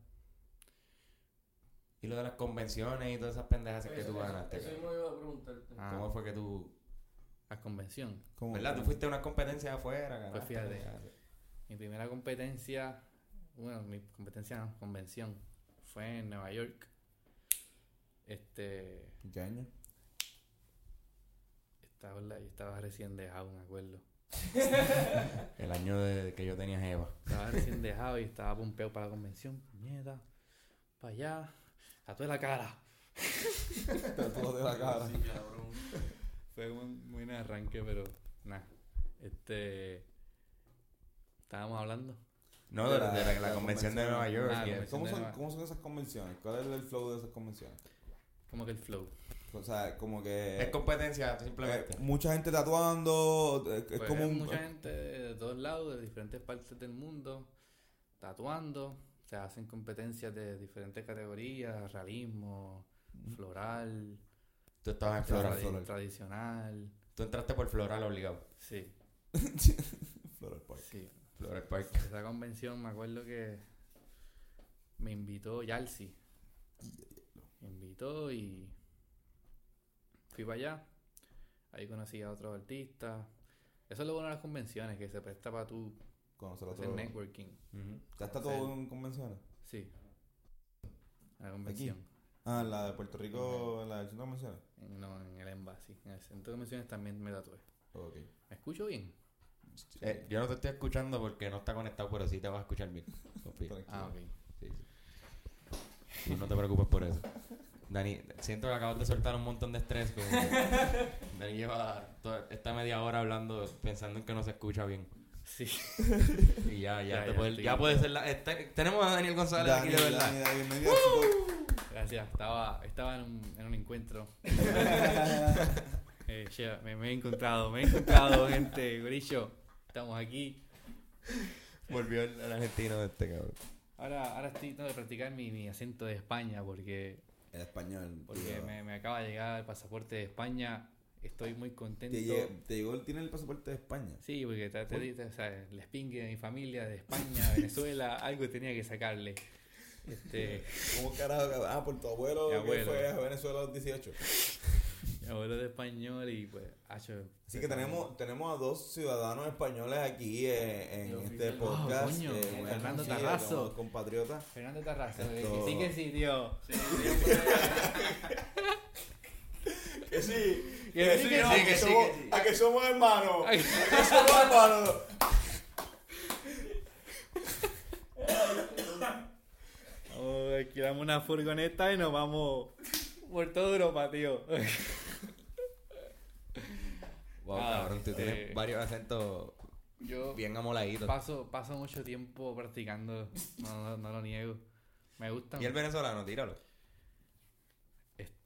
Y lo de las convenciones y todas esas pendejas que Eso- tú eso- ganaste. Eso cabrón. mismo iba a preguntarte. Ah, ¿Cómo fue que tú... la convención. ¿Cómo? ¿Verdad? Tú fuiste a una competencia afuera, ganaste, Pues fíjate. ganaste. Mi primera competencia, bueno, mi competencia no, convención, fue en Nueva York. Este, ¿En ¿Qué año? estaba, la- yo estaba recién dejado, me acuerdo. El año de que yo tenía Eva. Estaba recién dejado y estaba pompeado para la convención. Mierda, para allá, tatué la cara. Tatuado de la cara. Sí, cabrón. Fue un buen arranque, pero nada. Este. Estábamos hablando. No, de, la, de la- la convención de Nueva York. Ah. ¿Cómo son, Nueva- ¿Cómo son esas convenciones? ¿Cuál es el flow de esas convenciones? Como que el flow. O sea, como que... Es competencia, eh, simplemente. mucha gente tatuando, eh, es Pues como un... mucha gente de todos lados, de diferentes partes del mundo, tatuando. Se hacen competencias de diferentes categorías: realismo, floral, Tú estabas en. Floral. tradicional. Tú entraste por Floral obligado. Sí, Floral Park. sí. Floral Park. Esa convención me acuerdo que me invitó Yalsi. Me invitó y fui para allá. Ahí conocí a otros artistas. Eso es lo bueno de las convenciones, que se presta para tú Conocer hacer otro... networking. ¿Ya está todo en convenciones? Sí. La convención. Ah, en la de Puerto Rico, en la del centro de convenciones. En- no, en el Embassy. En el centro de convenciones también me tatué. Ok. ¿Me escucho bien? Eh, yo no te estoy escuchando porque no está conectado, pero sí te vas a escuchar bien. Ah, ok. Sí, sí. No te preocupes por eso. Dani, siento que acabas de soltar un montón de estrés. Dani lleva toda esta media hora hablando, pensando en que no se escucha bien. Sí. Y ya, ya, Ya, te ya puede, ya ser la. este- tenemos a Daniel González Dani, aquí de verdad. Gracias. Estaba, estaba en, un, en un encuentro. Eh, me, me he encontrado, me he encontrado, gente. Gorillo, estamos aquí. Volvió el, el argentino de este cabrón. Ahora, ahora estoy tratando de practicar mi, mi acento de España porque, El español. porque me, me acaba de llegar el pasaporte de España. Estoy muy contento. Te, lle- te llegó, tiene el pasaporte de España. Sí, porque te, te, te- o sea, el spingue de mi familia, de España, Venezuela, algo tenía que sacarle. Este, ¿Cómo carajo? Ah, por tu abuelo, que abuelo. fue a Venezuela a los 18. mi abuelo de español y pues, hacho, Así que tenemos, tenemos a dos ciudadanos españoles aquí eh, en este podcast. Coño, eh, Fernando Tarrazo. como compatriotas. Fernando Tarrazo, Esto- que sí que sí, tío. Sí, siempre- Que sí, Que sí, que no, sí, a que sí, somos, que sí. A que somos hermanos. A que somos hermanos. Oh, alquilamos una furgoneta y nos vamos por toda Europa, tío. Wow, Ah, cabrón, tú este- tienes varios acentos Yo bien amoladitos. paso, paso mucho tiempo practicando, no, no, no lo niego. Me gustan. Y el venezolano, tíralo.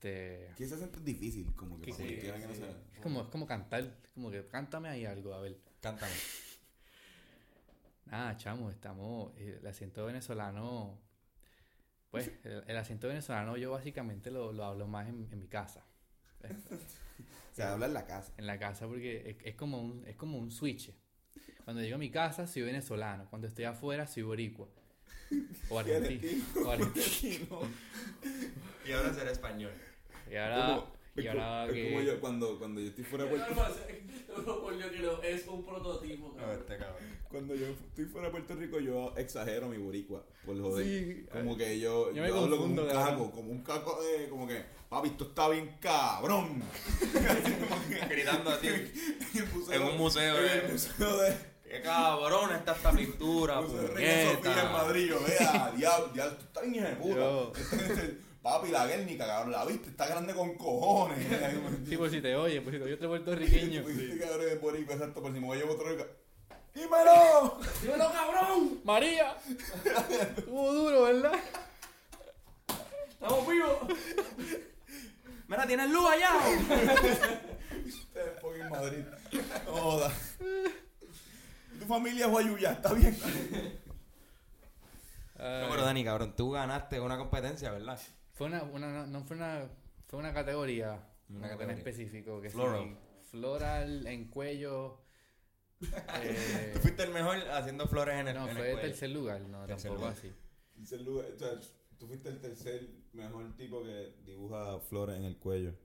Este, Que ese acento es difícil, como que Sí, para sí, cualquiera que no sí. sea. es como, es como cantar, como que cántame ahí algo, a ver. Cántame. Nada, chamo, estamos. eh, El acento venezolano. Pues, el, el acento venezolano yo básicamente lo, lo hablo más en, en mi casa. Eh, Se habla en la casa. En la casa porque es, es como un, es como un switch. Cuando llego a mi casa soy venezolano. Cuando estoy afuera soy boricua. O argentino. O argentino. Y ahora será español. Y ahora, Como- y ahora es que. como yo cuando, cuando yo estoy fuera de Puerto No, por Dios que no, es un prototipo, cabrón. este cabrón. Cuando yo estoy fuera de Puerto Rico, yo exagero mi boricua, por joder. Sí, como que yo, yo me yo hablo como un confundo, cabrón. caco, como un caco de, como que, papi, esto está bien cabrón. Gritando a ti. En el museo- En un museo, En eh. el museo de, ¡Qué cabrón está esta pintura, museo de Reina Sofía en! Madrid. Yo, vea, diablo, diablo, esto está bien de puta. Papi, la Guernica, cabrón, la viste, está grande con cojones. Sí, por si te oye, por si te oye otro puertorriqueño. Viste, cabrón, es boricua, exacto, por si me voy a Puerto Rico. ¡Dímelo! ¡Dímelo, cabrón! ¡María! Estuvo duro, ¿verdad? ¡Estamos vivos! Mira, ¿tienes luz allá? Ustedes fucking Madrid. No joda. Tu familia es Guayuya, está bien. No, pero Dani, cabrón, tú ganaste una competencia, ¿verdad? Fue una, una no, no fue una, fue una categoría, Una en categoría. específico, que sí, Floral. floral, en cuello, eh, Tú fuiste el mejor haciendo flores en el, no, en el fue cuello. tercer lugar, no, Tercer tampoco lugar. así. Tercer lugar, o sea, tú fuiste el tercer mejor tipo que dibuja flores en el cuello.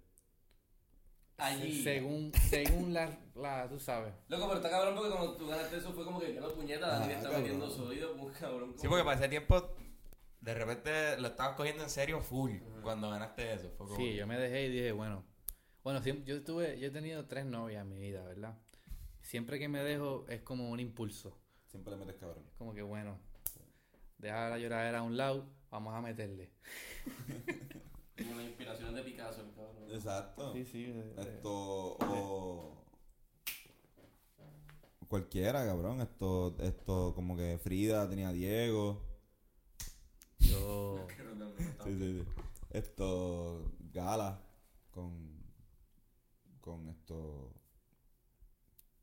Allí. Según, según la, la, tú sabes. Loco, pero está cabrón porque cuando tú ganaste eso fue como que, puñeta, Dani Ah, le está cabrón. metiendo sólido, como un cabrón. Sí, porque para ese tiempo, de repente lo estabas cogiendo en serio full cuando ganaste eso. Fue como- Sí, yo me dejé y dije, bueno. Bueno, siempre, yo tuve, yo he tenido tres novias en mi vida, ¿verdad? Siempre que me dejo es como un impulso. Siempre le metes cabrón. Como que bueno, deja la lloradera a un lado, vamos a meterle. Como las inspiraciones de Picasso, el cabrón. Exacto. Sí, sí. de- de- Esto o cualquiera, cabrón. Esto, esto como que Frida tenía a Diego. Yo, Sí, sí, sí. Esto Gala con con esto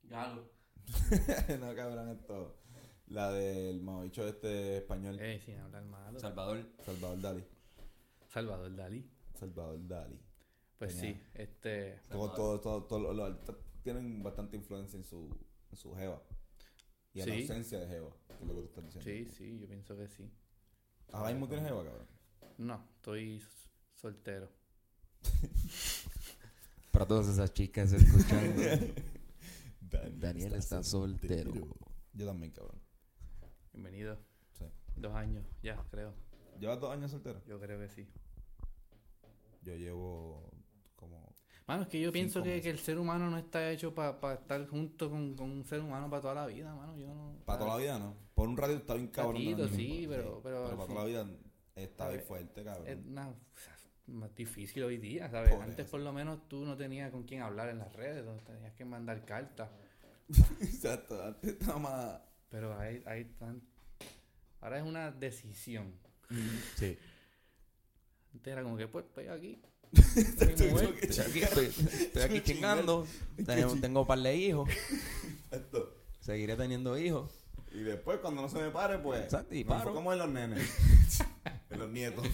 Galo. no cabrón esto la del mamabicho este español eh, sin hablar malo. Salvador. Salvador Dali Salvador Dalí. Salvador Dali Pues sí, este. todo, todo, todo tienen bastante influencia en su en su jeva y en la ausencia de jeva que es lo que tú estás diciendo Sí, sí, yo pienso que sí. Ahora mismo tienes jeva cabrón No, estoy soltero. Para todas esas chicas escuchando. Daniel, Daniel está soltero. yo también cabrón Bienvenido. Sí. Dos años, ya, creo. ¿Llevas dos años soltero? Yo creo que sí. Yo llevo. Mano, es que yo pienso que, que el ser humano no está hecho para estar junto con, con un ser humano para toda la vida, mano. Yo no. Para toda la vida, ¿no? Por un ratito está bien cabrón. Ratito, sí, pero- pero al para toda la vida está bien ¿sabes? fuerte, cabrón. Es una- más difícil hoy día, ¿sabes? Antes eso. por lo menos tú no tenías con quién hablar en las redes, donde tenías que mandar cartas. Exacto, antes estaba más... Pero hay, hay tan... Ahora es una decisión. Sí. Antes era como que, pues, estoy aquí. Como Estoy aquí, estoy, estoy aquí chingando. Tenemos- tengo un par de hijos. Seguiré teniendo hijos. Y después, cuando no se me pare, pues... Exacto, y paro. enfocamos en los nenes. en los nietos.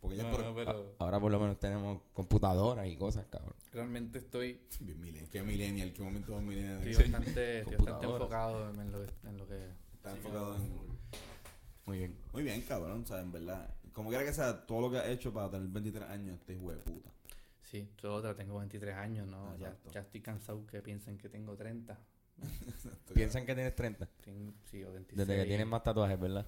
Porque ya No, por... no, pero Ahora por lo menos tenemos computadoras y cosas, cabrón. realmente estoy, Bien millennial. ¿Qué millennial? ¿Qué momento es millennial? estoy bastante, estoy bastante Computadoras. enfocado en lo, que- en lo que... Está enfocado en... Muy bien. Muy bien, cabrón, o sea, en verdad. Como quiera que sea, todo lo que has hecho para tener 23 años, este hijo de puta. Sí, yo otra, tengo 23 años, ¿no? Ya, ya estoy cansado que piensen que tengo 30. Piensan que tienes 30. Tengo, sí, o 26. Desde que tienes más tatuajes, ¿verdad?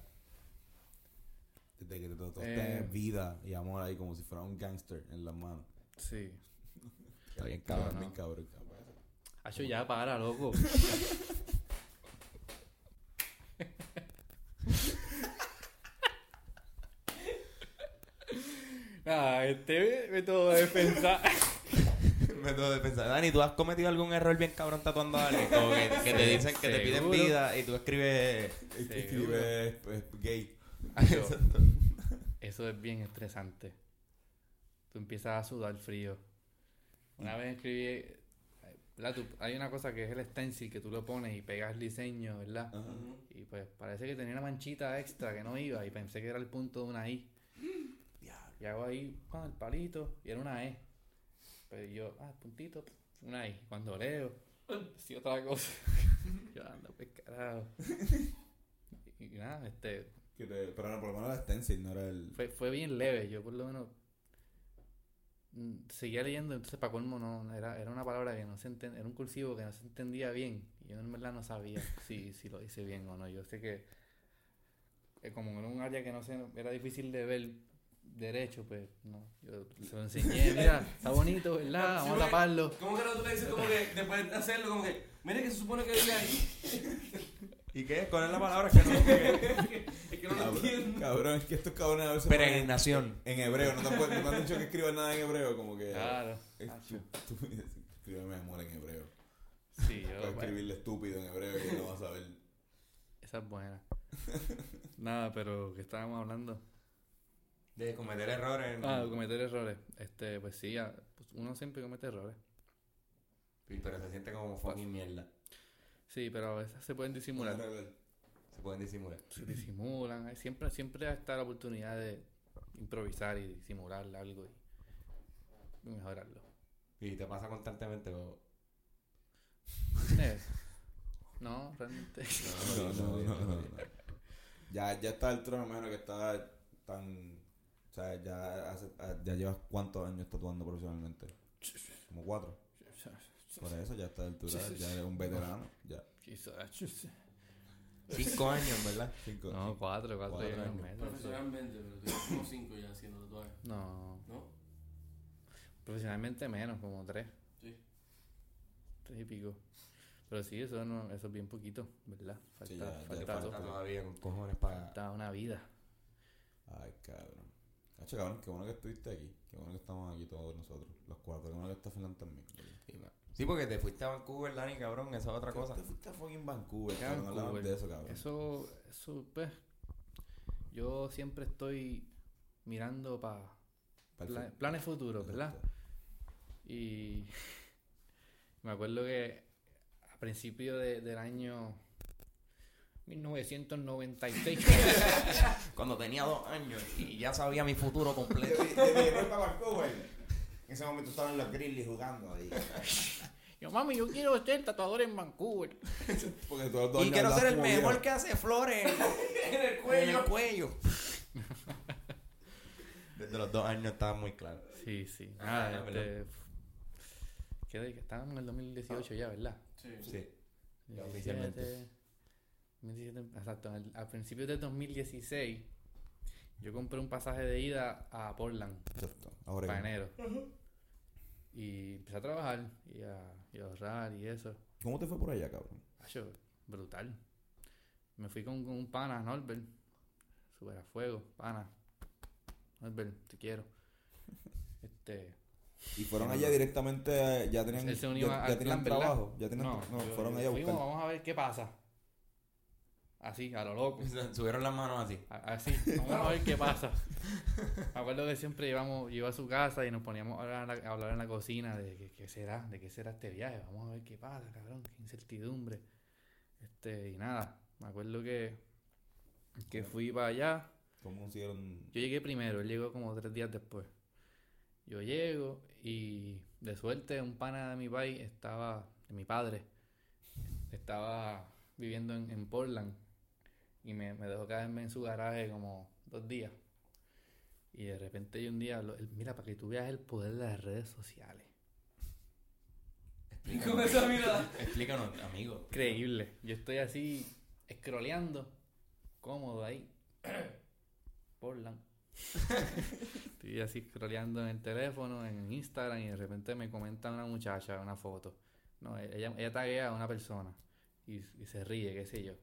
Desde que te tú Eh. vida y amor ahí como si fuera un gangster en las manos. Sí. Está bien, Cabrón, cabrón. bien cabrón, cabrón. Hacho, ya para, loco. ah, este método de pensar. Método de pensar. Dani, ¿tú has cometido algún error bien cabrón tatuando a alguien? Como que, que te dicen que te piden Seguro. vida y tú escribes... Es que escribe pues, gay. Hacho, eso es bien estresante. Tú empiezas a sudar frío. Una vez escribí. ¿verdad? Tú- hay una cosa que es el stencil que tú lo pones y pegas el diseño, ¿verdad? Ajá. Y pues parece que tenía una manchita extra que no iba y pensé que era el punto de una I. Y hago ahí con el palito y era una E. Pero yo, ah, puntito, una I. Cuando leo, sí otra cosa. yo ando pues carajo. Y, y nada, este, te- pero no, por lo menos era stencil, no era el... fue, fue bien leve. Yo por lo menos mm, seguía leyendo, entonces para colmo no, era, era una palabra que no se entendía, era un cursivo que no se entendía bien. Y yo en verdad no sabía si, si lo hice bien o no. Yo sé que, como era un área que no sé, era difícil de ver derecho, pues no. Yo se lo enseñé, mira, está bonito, ¿verdad? Vamos a taparlo. ¿Cómo que no tú le dices como que después de hacerlo, como que, mire que se supone que diga ahí? ¿Y qué? ¿Cuál es la palabra que no? Es que no lo Cabrón, entiendo. cabrón, es que estos cabrones a veces... Peregrinación. En hebreo, no te, han, no te han dicho que escriban nada en hebreo, como que... Claro. Es- Hacho. tú- tú- Escríbeme amor en hebreo. Sí, yo, bueno, escribirle estúpido en hebreo y no vas a ver. esa es buena. Nada, pero que estábamos hablando. De cometer errores. Ah, cometer errores. Este, pues sí, pues uno siempre comete errores. Sí, Pero se siente como fucking mierda. Sí, pero a veces se pueden disimular. Se pueden disimular. Se disimulan. Siempre, siempre está la oportunidad de improvisar y disimular algo y mejorarlo. Y te pasa constantemente. o- no, realmente. No, no, no, no, no. Ya, ya está el trono, menos que está tan. O sea, ya, hace, ya llevas cuántos años tatuando profesionalmente? Como cuatro. Por eso ya está a altura, ya eres un veterano. Ya. Quizás. Cinco años, ¿verdad? Cinco. No, cuatro, cuatro, Cuatro años. meses. Profesionalmente, pero tengo como cinco ya haciendo tatuajes, No, ¿no? profesionalmente menos, como tres. Sí. Tres y pico. Pero sí, eso, no, eso es bien poquito, ¿verdad? Falta, Sí, ya- ya falta. Está todavía con cojones para. Falta una vida. Ay, cabrón. Hacho, cabrón, qué bueno que estuviste aquí. Qué bueno que estamos aquí todos nosotros, los cuatro. Qué bueno que está Fernando también. Sí, Sí, porque te fuiste a Vancouver, Dani, cabrón. Esa es otra Te- cosa. Te fuiste a fucking Vancouver, cabrón. Hablamos Vancouver. de eso, cabrón. Eso, eso, pues, yo siempre estoy mirando para planes futuros, ¿verdad? Y me acuerdo que a principio de- del año 1996, Cuando tenía dos años y ya sabía mi futuro completo. Desde que para Vancouver. En ese momento estaban los Grizzlies jugando ahí. yo, mami, yo quiero ser tatuador en Vancouver. Porque todos los dos Y quiero ser el mejor que hace flores En el en el cuello. Desde los dos años estaba muy claro. Sí, sí. Ah, ya, este, ¿qué de- estábamos en el 2018 ya, ¿verdad? Sí. Sí. Ya 17, oficialmente. 2017, exacto. al, al principio de 2016, yo compré un pasaje de ida a Portland Exacto. Ahora para enero. Y empecé a trabajar y a, y a ahorrar y eso. ¿Cómo te fue por allá, cabrón? Acho, brutal. Me fui con, con un pana, Norbert. Super a fuego, pana. Norbert, te quiero. Este. Y fueron allá directamente, eh, ya tenían, ya, ya tenían plan, ¿verdad? trabajo. Ya tenían, no, yo- fueron allá a fuimos, vamos a ver qué pasa. Así, a lo loco. Subieron las manos así. Así, vamos a ver qué pasa. Me acuerdo que siempre íbamos, yo iba a su casa y nos poníamos a hablar, en la- a hablar en la cocina de qué será, de qué será este viaje. Vamos a ver qué pasa, cabrón, qué incertidumbre. Este, y nada, me acuerdo que, que fui para allá. ¿Cómo consiguieron? Yo llegué primero, él llegó como tres días después. Yo llego y de suerte un pana de mi país estaba, de mi padre, estaba viviendo en, en Portland y me, me dejó caerme en su garaje como dos días. Y de repente yo un día, lo- él, mira, para que tú veas el poder de las redes sociales. Con esa mirada. Explícanos, amigo. Increíble. Yo estoy así, scrolleando, cómodo ahí. Portland. estoy así scrolleando en el teléfono, en Instagram, y de repente me comenta una muchacha una foto. No, ella, ella taguea a una persona y, y se ríe, qué sé yo.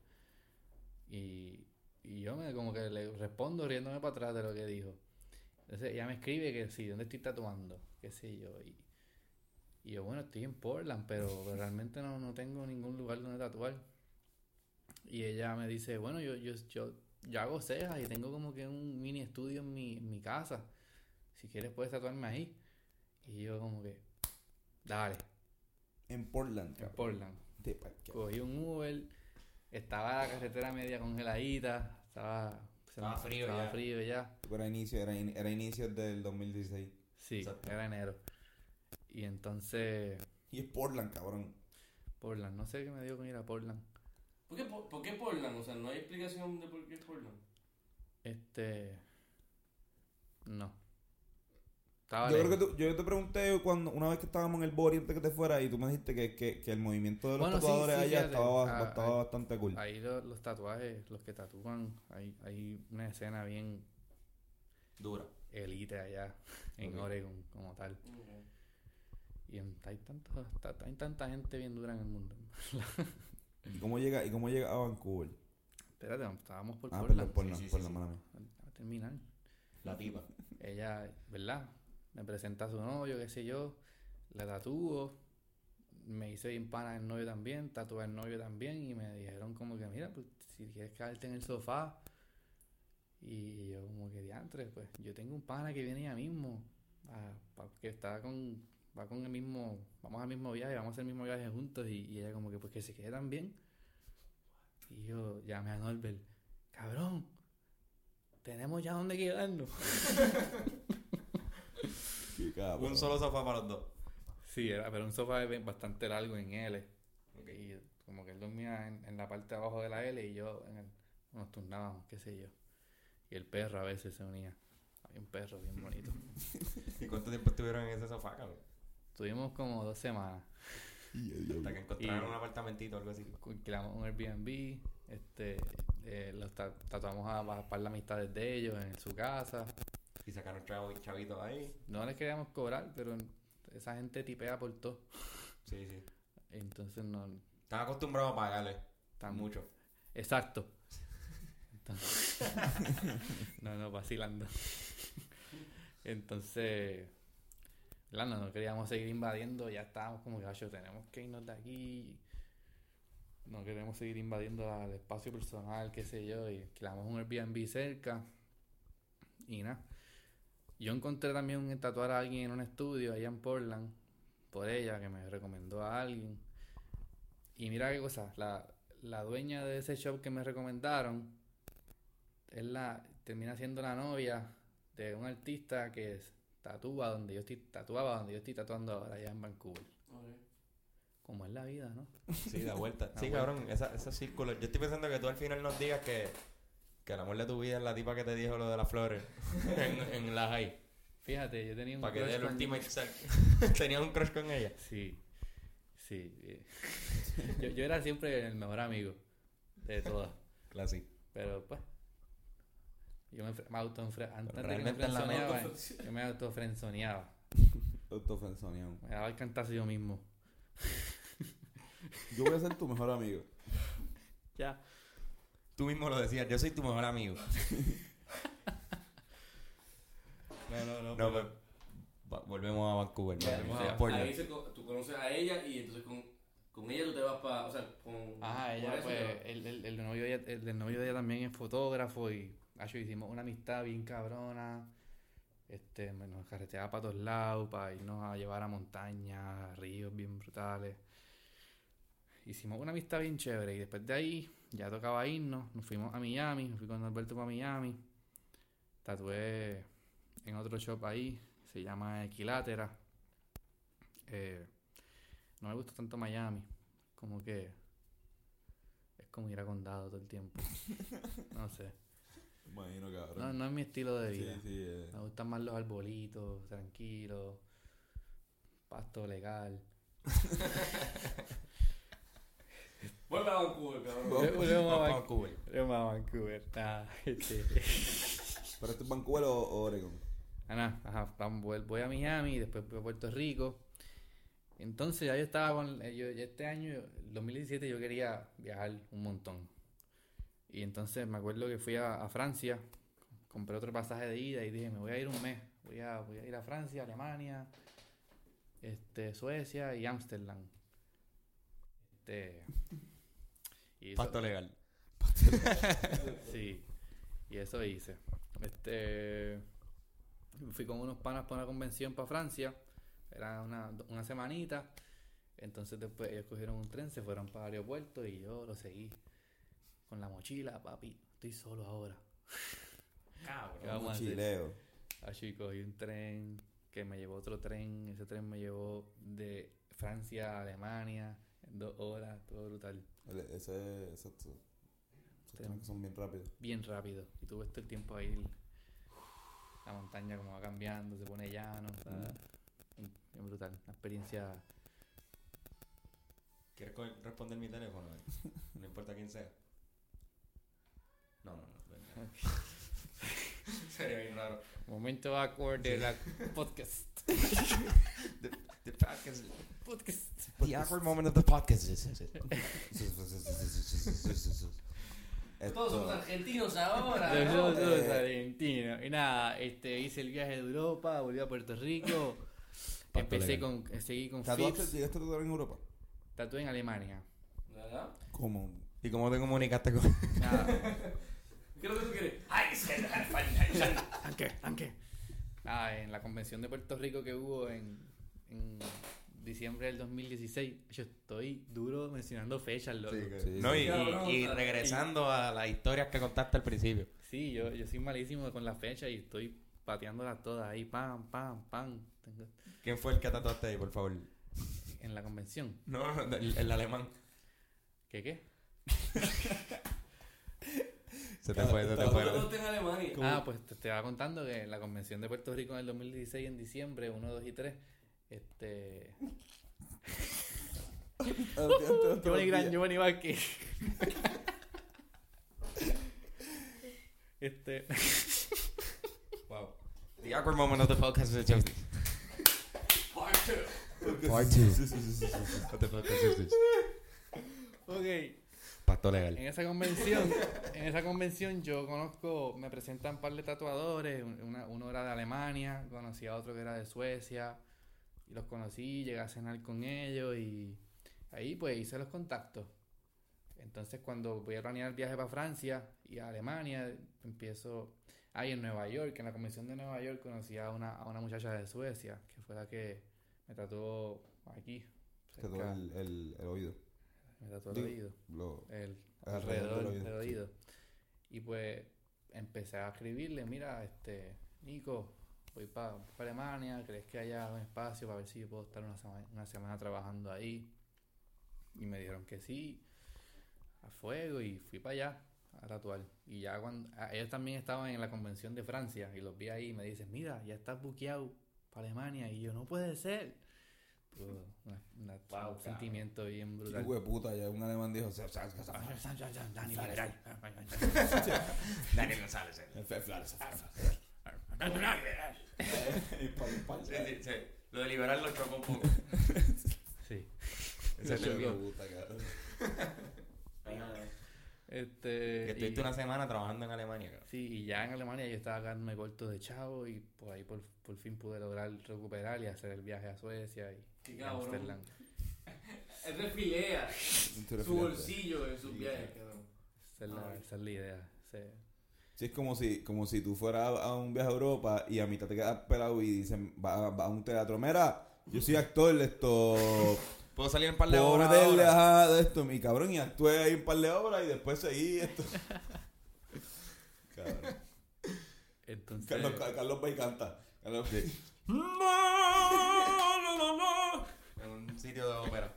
Y, y yo me como que le respondo riéndome para atrás de lo que dijo. Entonces ella me escribe que sí, ¿dónde estoy tatuando? Qué sé yo. Y, y yo, bueno, estoy en Portland, pero realmente no, no tengo ningún lugar donde tatuar. Y ella me dice, bueno, yo, yo, yo, yo hago cejas y tengo como que un mini estudio en mi, en mi casa. Si quieres puedes tatuarme ahí. Y yo como que, dale, En Portland, en. Portland. De. Cogí un Uber, estaba la carretera media congeladita, estaba, Estaba frío estaba ya. frío ya. Era inicio, era, in- era inicio del 2016. Sí, Exacto. era enero. Y entonces, Y es Portland, cabrón. Portland, no sé qué me dio con ir a Portland. ¿Por qué, por, por qué Portland? O sea, no hay explicación de por qué es Portland. Este. No. Estaba Yo creo que tú- yo te pregunté cuando una vez que estábamos en el body antes que te fuera y tú me dijiste que, que, que el movimiento de los Bueno, tatuadores sí, allá fíjate. estaba, Ah, estaba ah, bastante cool. Ahí lo- los tatuajes, los que tatúan, hay, hay una escena bien Dura. elite allá en Ok. Oregon como tal. Y en- hay, tanto, ta- hay tanta gente bien dura en el mundo. ¿Y cómo llega, y cómo llega a Vancouver? Espérate, estábamos por Ah, Portland. perdón, Portland, sí, sí, Portland, sí. mala mía. A terminar. La tipa. Ella, ¿verdad? Me presenta a su novio, qué sé yo. La tatúo. me hice bien pana el novio también, tatué el novio también y me dijeron como que, mira, pues si quieres quedarte en el sofá. Y yo como que diantre, pues yo tengo un pana que viene ya mismo, a- que está con, va con el mismo, vamos al mismo viaje, vamos a hacer el mismo viaje juntos y, ella como que pues que se quede también. Y yo llamé a Norbert, cabrón, tenemos ya dónde quedarnos. Un solo sofá para los dos. Sí, era, pero un sofá bastante largo en L. Y como que él dormía en, en la parte de abajo de la L y yo en el, nos turnábamos, qué sé yo. Y el perro a veces se unía. Había un perro bien bonito. ¿Y cuánto tiempo estuvieron en ese sofá, cabrón? Tuvimos como dos semanas. Y el diablo. Hasta que encontraron Y- un apartamentito o algo así. Alquilamos un Airbnb, este, eh, los ta- tatuamos a, a par de amistades de ellos en su casa. Y sacaron chavo- chavitos ahí. No les queríamos cobrar, pero esa gente tipea por todo. Sí, sí. Entonces no... Están acostumbrados a pagarle. tan- Mucho. Exacto. Entonces- no, no, vacilando. Entonces, no, no queríamos seguir invadiendo, ya estábamos como que, "Acho, tenemos que irnos de aquí. No queremos seguir invadiendo el espacio personal, qué sé yo, y alquilamos un Airbnb cerca. Y nada. Yo encontré también un tatuar a alguien en un estudio allá en Portland, por ella, que me recomendó a alguien. Y mira qué cosa, la, la dueña de ese shop que me recomendaron, es la, termina siendo la novia de un artista que es, tatúa donde yo estoy, tatuaba donde yo estoy tatuando ahora allá en Vancouver. Como es la vida, ¿no? Sí, da vuelta. Da sí, vuelta. cabrón, esa, esos círculos. Yo estoy pensando que tú al final nos digas que, que el amor de tu vida es la tipa que te dijo lo de las flores en, en la high. Fíjate, yo tenía un Para que crush dé el con- último Tenías un crush con ella. Sí, sí. eh. yo, yo era siempre el mejor amigo de todas. Clásico. Pero pues, yo me, me auto antes de que me frenzoneaba, mente- yo me autofrenzoneaba. Autofrenzoneado. Me daba el cantazo yo mismo. Yo voy a ser tu mejor amigo. Ya. Tú mismo lo decías, yo soy tu mejor amigo. No, no, no. Volvemos a Vancouver. Volvemos a ahí se tú conoces a ella y entonces con, con ella tú te vas para. O sea, con. Ajá, por ella pues, el, el, el novio de ella, el, novio de ella también es fotógrafo y acho, hicimos una amistad bien cabrona. Este, nos carreteaba para todos lados, para irnos a llevar a montañas, a ríos bien brutales. Hicimos una amistad bien chévere y después de ahí ya tocaba irnos, nos fuimos a Miami, me fui con Alberto para Miami. Tatué en otro shop ahí, se llama Equilátera. Eh, no me gusta tanto Miami, como que es como ir a condado todo el tiempo. No sé. Imagino, cabrón. No, no es mi estilo de sí, vida. sí. eh. Me gustan más los arbolitos, tranquilos, pasto legal. Vuelve a Vancouver, cabrón. Volvemos Vamos a Vancouver. volvemos a Vancouver. Ah, este. ¿Pero esto es Vancouver o, o Oregon? Ah, nada, ajá, vamos, voy- a Miami, después voy a Puerto Rico. Entonces ya yo estaba con, eh, yo, ya este año, el 2017, yo quería viajar un montón. Y entonces me acuerdo que fui a, a Francia, compré otro pasaje de ida y dije, me voy a ir un mes. Voy a, voy a ir a Francia, Alemania, este, Suecia y Ámsterdam. Este, y eso- Pasto legal. Sí, y eso hice. Este, fui con unos panas para una convención para Francia, era una, una semanita. Entonces después ellos cogieron un tren, se fueron para el aeropuerto y yo lo seguí con la mochila, papi. Estoy solo ahora. ¿Qué vamos a hacer? Mochileo. Así cogí un tren que me llevó otro tren. Ese tren me llevó de Francia a Alemania en dos horas, todo brutal. El- Ese, exacto. Esos Tren. trenes que son bien rápidos. bien rápido. Y tuve todo el tiempo ahí. La montaña como va cambiando, se pone llano. está bien, brutal. Una experiencia. ¿Quieres responder mi teléfono? No importa quién sea. No, no, no. venga. Sería bien raro. Momento awkward de la podcast. The podcast. podcast. The awkward moment of the podcast. Todos somos argentinos ahora. Yo ¿no? soy Eh. argentino. Y nada, este, hice el viaje de Europa, volví a Puerto Rico. Empecé legal. con, seguí con ¿tatuaste-. ¿Llegaste a tatuar en Europa? tatué en Alemania. ¿Verdad? ¿Cómo? ¿Y cómo te comunicaste con.? Nada. ¿Qué es lo que tú quieres? ¡Ay, Anque, anque. Nada, en la convención de Puerto Rico que hubo en, en diciembre del 2016, yo estoy duro mencionando fechas, loco. Sí, no, y, sí. y- y regresando a las historias que contaste al principio. Sí, yo, yo soy malísimo con las fechas y estoy pateándolas todas ahí, pam, pam, pam. Tengo- ¿Quién fue el que tatuaste ahí, por favor? En la convención. No, el, el alemán. ¿Qué qué? Se te fue, se te fue. ¿Cómo en Alemania? Ah, pues te, te estaba contando que en la convención de Puerto Rico en el 2016, en diciembre, 1, 2 y 3, este... Giovanni Gran, Giovanni Vázquez. este... Wow. The awkward moment of the podcast is just. Part two. Part two. What the fuck is this? Ok, Pacto legal. En esa convención, en esa convención yo conozco, me presentan un par de tatuadores, un- una- uno era de Alemania, conocí a otro que era de Suecia, y los conocí, llegué a cenar con ellos y ahí pues hice los contactos. Entonces cuando voy a planear el viaje para Francia y a Alemania, empiezo ahí en Nueva York, en la convención de Nueva York conocí a una, a una muchacha de Suecia, que fue la que me tatuó aquí, Te cerca, el, el, el oído. me tatuó el oído Lo, el Alrededor alrededor del del oído, oído. Y pues empecé a escribirle, mira, este, Nico, voy para Alemania, ¿crees que haya un espacio para ver si yo puedo estar una semana, una semana trabajando ahí? Y me dijeron que sí, a fuego, y fui para allá a tatuar. Y ya cuando, a- ellos también estaban en la convención de Francia, y los vi ahí y me dicen, mira, ya estás buqueado para Alemania, y yo, no puede ser. Pues, una- una- Wow, un sentimiento bien Qué brutal. hueputa, ya un alemán dijo, "Se- se- se- se- Dani liberal. Daniel González. Sí, sí, sí. Lo de liberar lo chocó un poco. Sí. Ese es el puta, cabrón. Este. Que y- estuviste una semana trabajando en Alemania. cabrón. Sí, y ya en Alemania yo estaba quedándome corto de chavo y por ahí por, por fin pude lograr recuperar y hacer el viaje a Suecia y, Qué y a. Amsterdam. Él refilea su bolsillo en sus Sí, viajes, sí. cabrón. Esa es la, esa es la idea. sí. Sí, es como si, como si tú fueras a un viaje a Europa y a mitad te quedas pelado y dicen, va, va a un teatro. Mira, yo soy actor, esto. Puedo salir en un par de Puedo horas. meterle ajá, de esto, mi cabrón, y actué ahí un par de horas y después seguí esto. cabrón. Entonces. Carlos, Carlos Bay canta. Carlos Bay. No, no, no, no. En un sitio de ópera.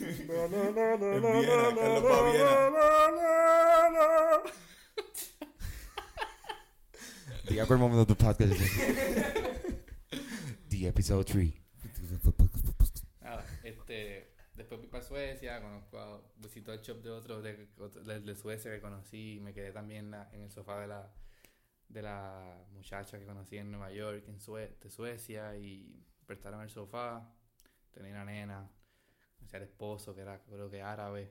En Viena, Carlos va a Viena. The awkward moment of the podcast The episode 3. Nada, este, después fui para Suecia, conozco a, visito el shop de otro de, de, de Suecia que conocí, me quedé también en, la- en el sofá de la, de la muchacha que conocí en Nueva York, en Sue- de Suecia, y prestaron el sofá, tenía una nena, conocí al esposo que era creo que árabe,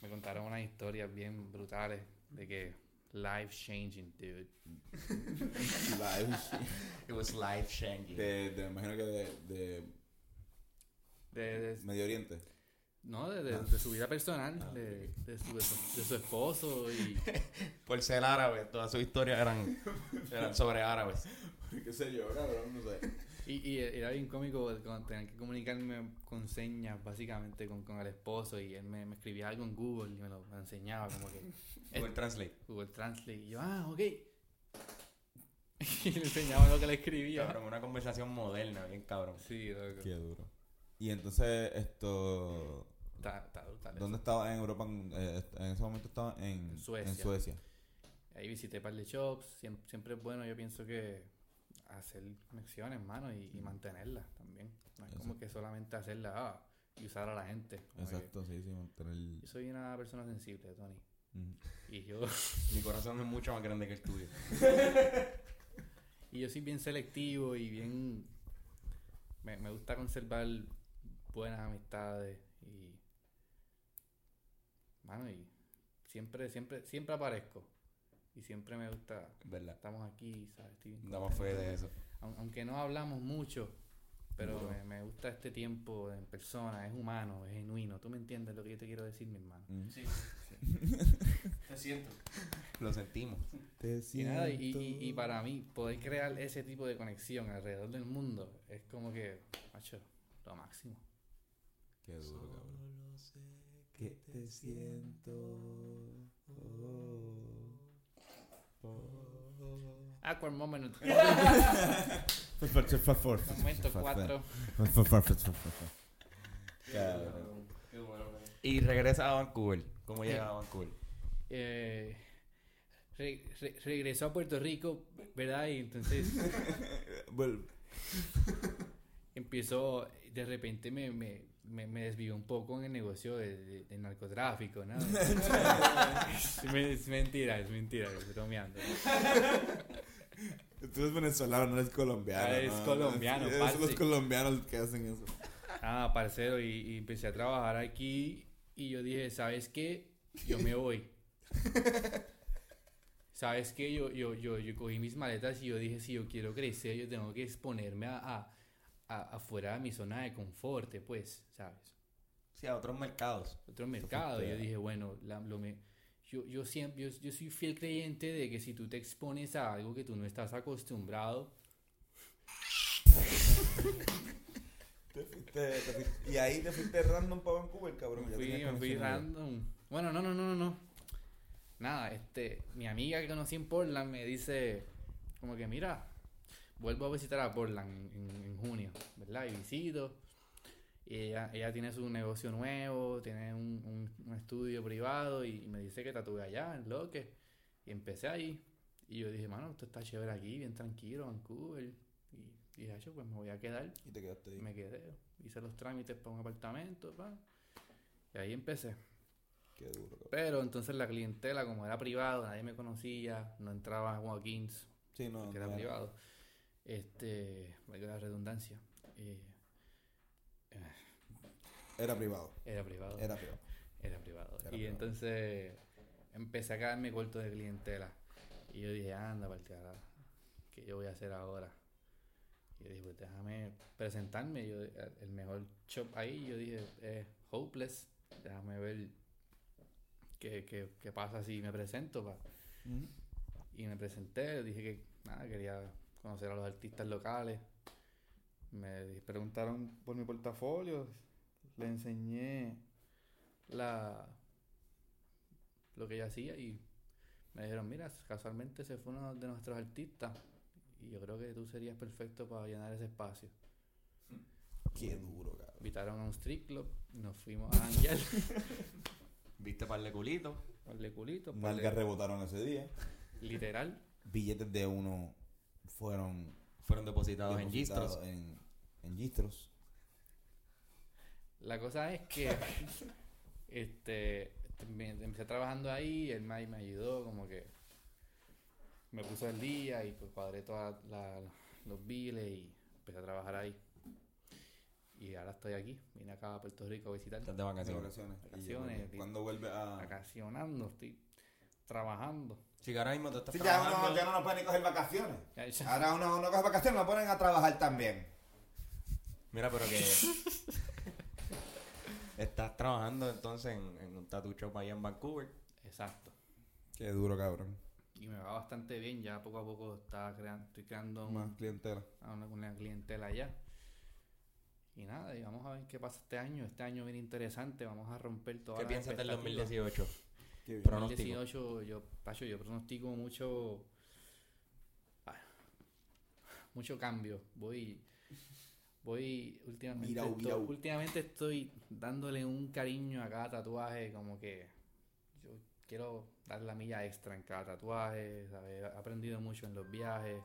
me contaron unas historias bien brutales de que life changing, dude. Live. It was life changing. De, de, me imagino que de, de De, de- Medio Oriente. no, de, de- Ah. de su vida personal, Ah, de, de su, de su- de su esposo y... Por ser árabe, todas sus historias eran, eran sobre árabes. ¿Qué sé yo, cabrón? No sé. Y, y era bien cómico cuando tenía que comunicarme con señas, básicamente, con, con el esposo. Y él me, me escribía algo en Google y me lo me enseñaba, como que Google Translate. Google Translate. Y yo, ah, ok. y le enseñaba lo que le escribía. Cabrón, una conversación moderna, bien cabrón. Sí, loco. Qué duro. Y entonces, esto. Brutal eso. ¿Dónde estaba en Europa? En, eh, en ese momento estaba en, En Suecia. en Suecia. Ahí visité un par de shops. Siempre, siempre es bueno, yo pienso que hacer conexiones, mano, y, y mantenerlas también. No es como que solamente hacerlas ah, y usar a la gente. Que Exacto, sí, sí, mantener. Yo soy una persona sensible, Tony. Mm. Y yo, Mi corazón es mucho más grande que el tuyo. y yo soy bien selectivo y bien... Me, me gusta conservar buenas amistades y... Mano, y siempre, siempre, siempre aparezco. Y siempre me gusta... ¿Verdad? Estamos aquí, ¿sabes? Estoy bien Damos fe de eso. Aun- aunque no hablamos mucho, Pero me, me gusta este tiempo en persona, es humano, es genuino. ¿Tú me entiendes lo que yo te quiero decir, mi hermano? Mm. Sí. Te siento. Lo sentimos. Te Y, nada, y, y- siento. y para mí, poder crear ese tipo de conexión alrededor del mundo es como que, macho, lo máximo. Qué duro, cabrón. Que te siento. Oh. Awkward moment. Momento Momento 4. Cabrón. Qué bueno, man. Y regresa a Vancouver. ¿Cómo llega a Vancouver? Eh, re- re- regresó a Puerto Rico, ¿verdad? Y entonces empezó, de repente me, me, me, me desvió un poco en el negocio de, de- de narcotráfico, ¿no? es, me- es mentira, es mentira, estoy bromeando. Tú eres venezolano, no eres colombiano. Ah, es ¿no? colombiano, Son los colombianos que hacen eso. Ah, parcero, y, y empecé a trabajar aquí y yo dije, ¿sabes qué? Yo me voy. ¿Sabes qué? Yo, yo, yo, yo cogí mis maletas y yo dije, si yo quiero crecer, yo tengo que exponerme a, a, a- afuera de mi zona de confort, pues, ¿sabes? Sí, a otros mercados. Otro mercado. Y yo dije, bueno, la- lo me, yo, yo siempre, yo, yo soy fiel creyente de que si tú te expones a algo que tú no estás acostumbrado, Te fuiste- te fuiste- y ahí te fuiste random para Vancouver, cabrón. Me fui, me fui random. Bueno, no, no, no, no, no. Nada, este, mi amiga que conocí en Portland me dice, como que mira, vuelvo a visitar a Portland en, en- en junio, ¿verdad? Y visito. Y ella, ella tiene su negocio nuevo, tiene un, un- un estudio privado y, me dice que tatúe allá, en Loque. Y empecé ahí. Y yo dije, mano, esto está chévere aquí, bien tranquilo, Vancouver. Y dije, "Acho, pues me voy a quedar. Y te quedaste ahí. Me quedé, hice los trámites para un apartamento, pa. y ahí empecé. Qué duro, cabrón. Pero entonces la clientela, como era privado, nadie me conocía, no entraba a walk-ins, Sí, no. porque era no era. privado. Este, la redundancia, eh, Era privado. era privado. Era privado. Era privado. Era y privado. entonces empecé a quedarme corto de clientela. Y yo dije, anda, carajo, ¿qué yo voy a hacer ahora? Y yo dije, pues déjame presentarme. Yo, el mejor shop ahí, yo dije, es Hopeless. Déjame ver qué, qué, qué pasa si me presento. Pa. Y me presenté, dije que nada, quería conocer a los artistas locales. Me preguntaron por mi portafolio, le enseñé la lo que ella hacía y me dijeron, mira, casualmente ese fue uno de nuestros artistas y yo creo que tú serías perfecto para llenar ese espacio. Qué duro, cabrón. Invitaron a un street club nos fuimos a janguear, ¿Viste par de culitos? darle culito, Nalgas darle- rebotaron ese día. literal. Billetes de uno fueron Fueron depositados en depositados. En, en Gistros. La cosa es que este me- empecé trabajando ahí, el May me ayudó, como que me puso al día y pues cuadré todos los biles y empecé a trabajar ahí. Y ahora estoy aquí, vine acá a Puerto Rico a visitar, Estás de vacaciones. vacaciones. Vacaciones, Y ¿Cuándo vuelve a...? vacacionando, estoy trabajando. Sí, que ahora mismo te estás Sí, ya trabajando. uno, ya no nos pueden ni coger vacaciones. Ahora uno no coge vacaciones, lo ponen a trabajar también. Mira, pero que... estás trabajando entonces en, en un tattoo shop allá en Vancouver. Exacto. Qué duro, cabrón. Y me va bastante bien, ya poco a poco está creando, estoy creando un- Más clientela. a una, una clientela allá. Y nada, y vamos a ver qué pasa este año. Este año viene interesante, vamos a romper todas ¿Qué las piensas del expectativas. 2018? Qué bien. Pronóstico. 2018, yo, Pacho, yo pronostico mucho. ah, mucho cambio. Voy. Voy. Últimamente, Mirau, estoy, mirau. últimamente estoy dándole un cariño a cada tatuaje, como que. Yo quiero dar la milla extra en cada tatuaje, ¿sabes? He aprendido mucho en los viajes.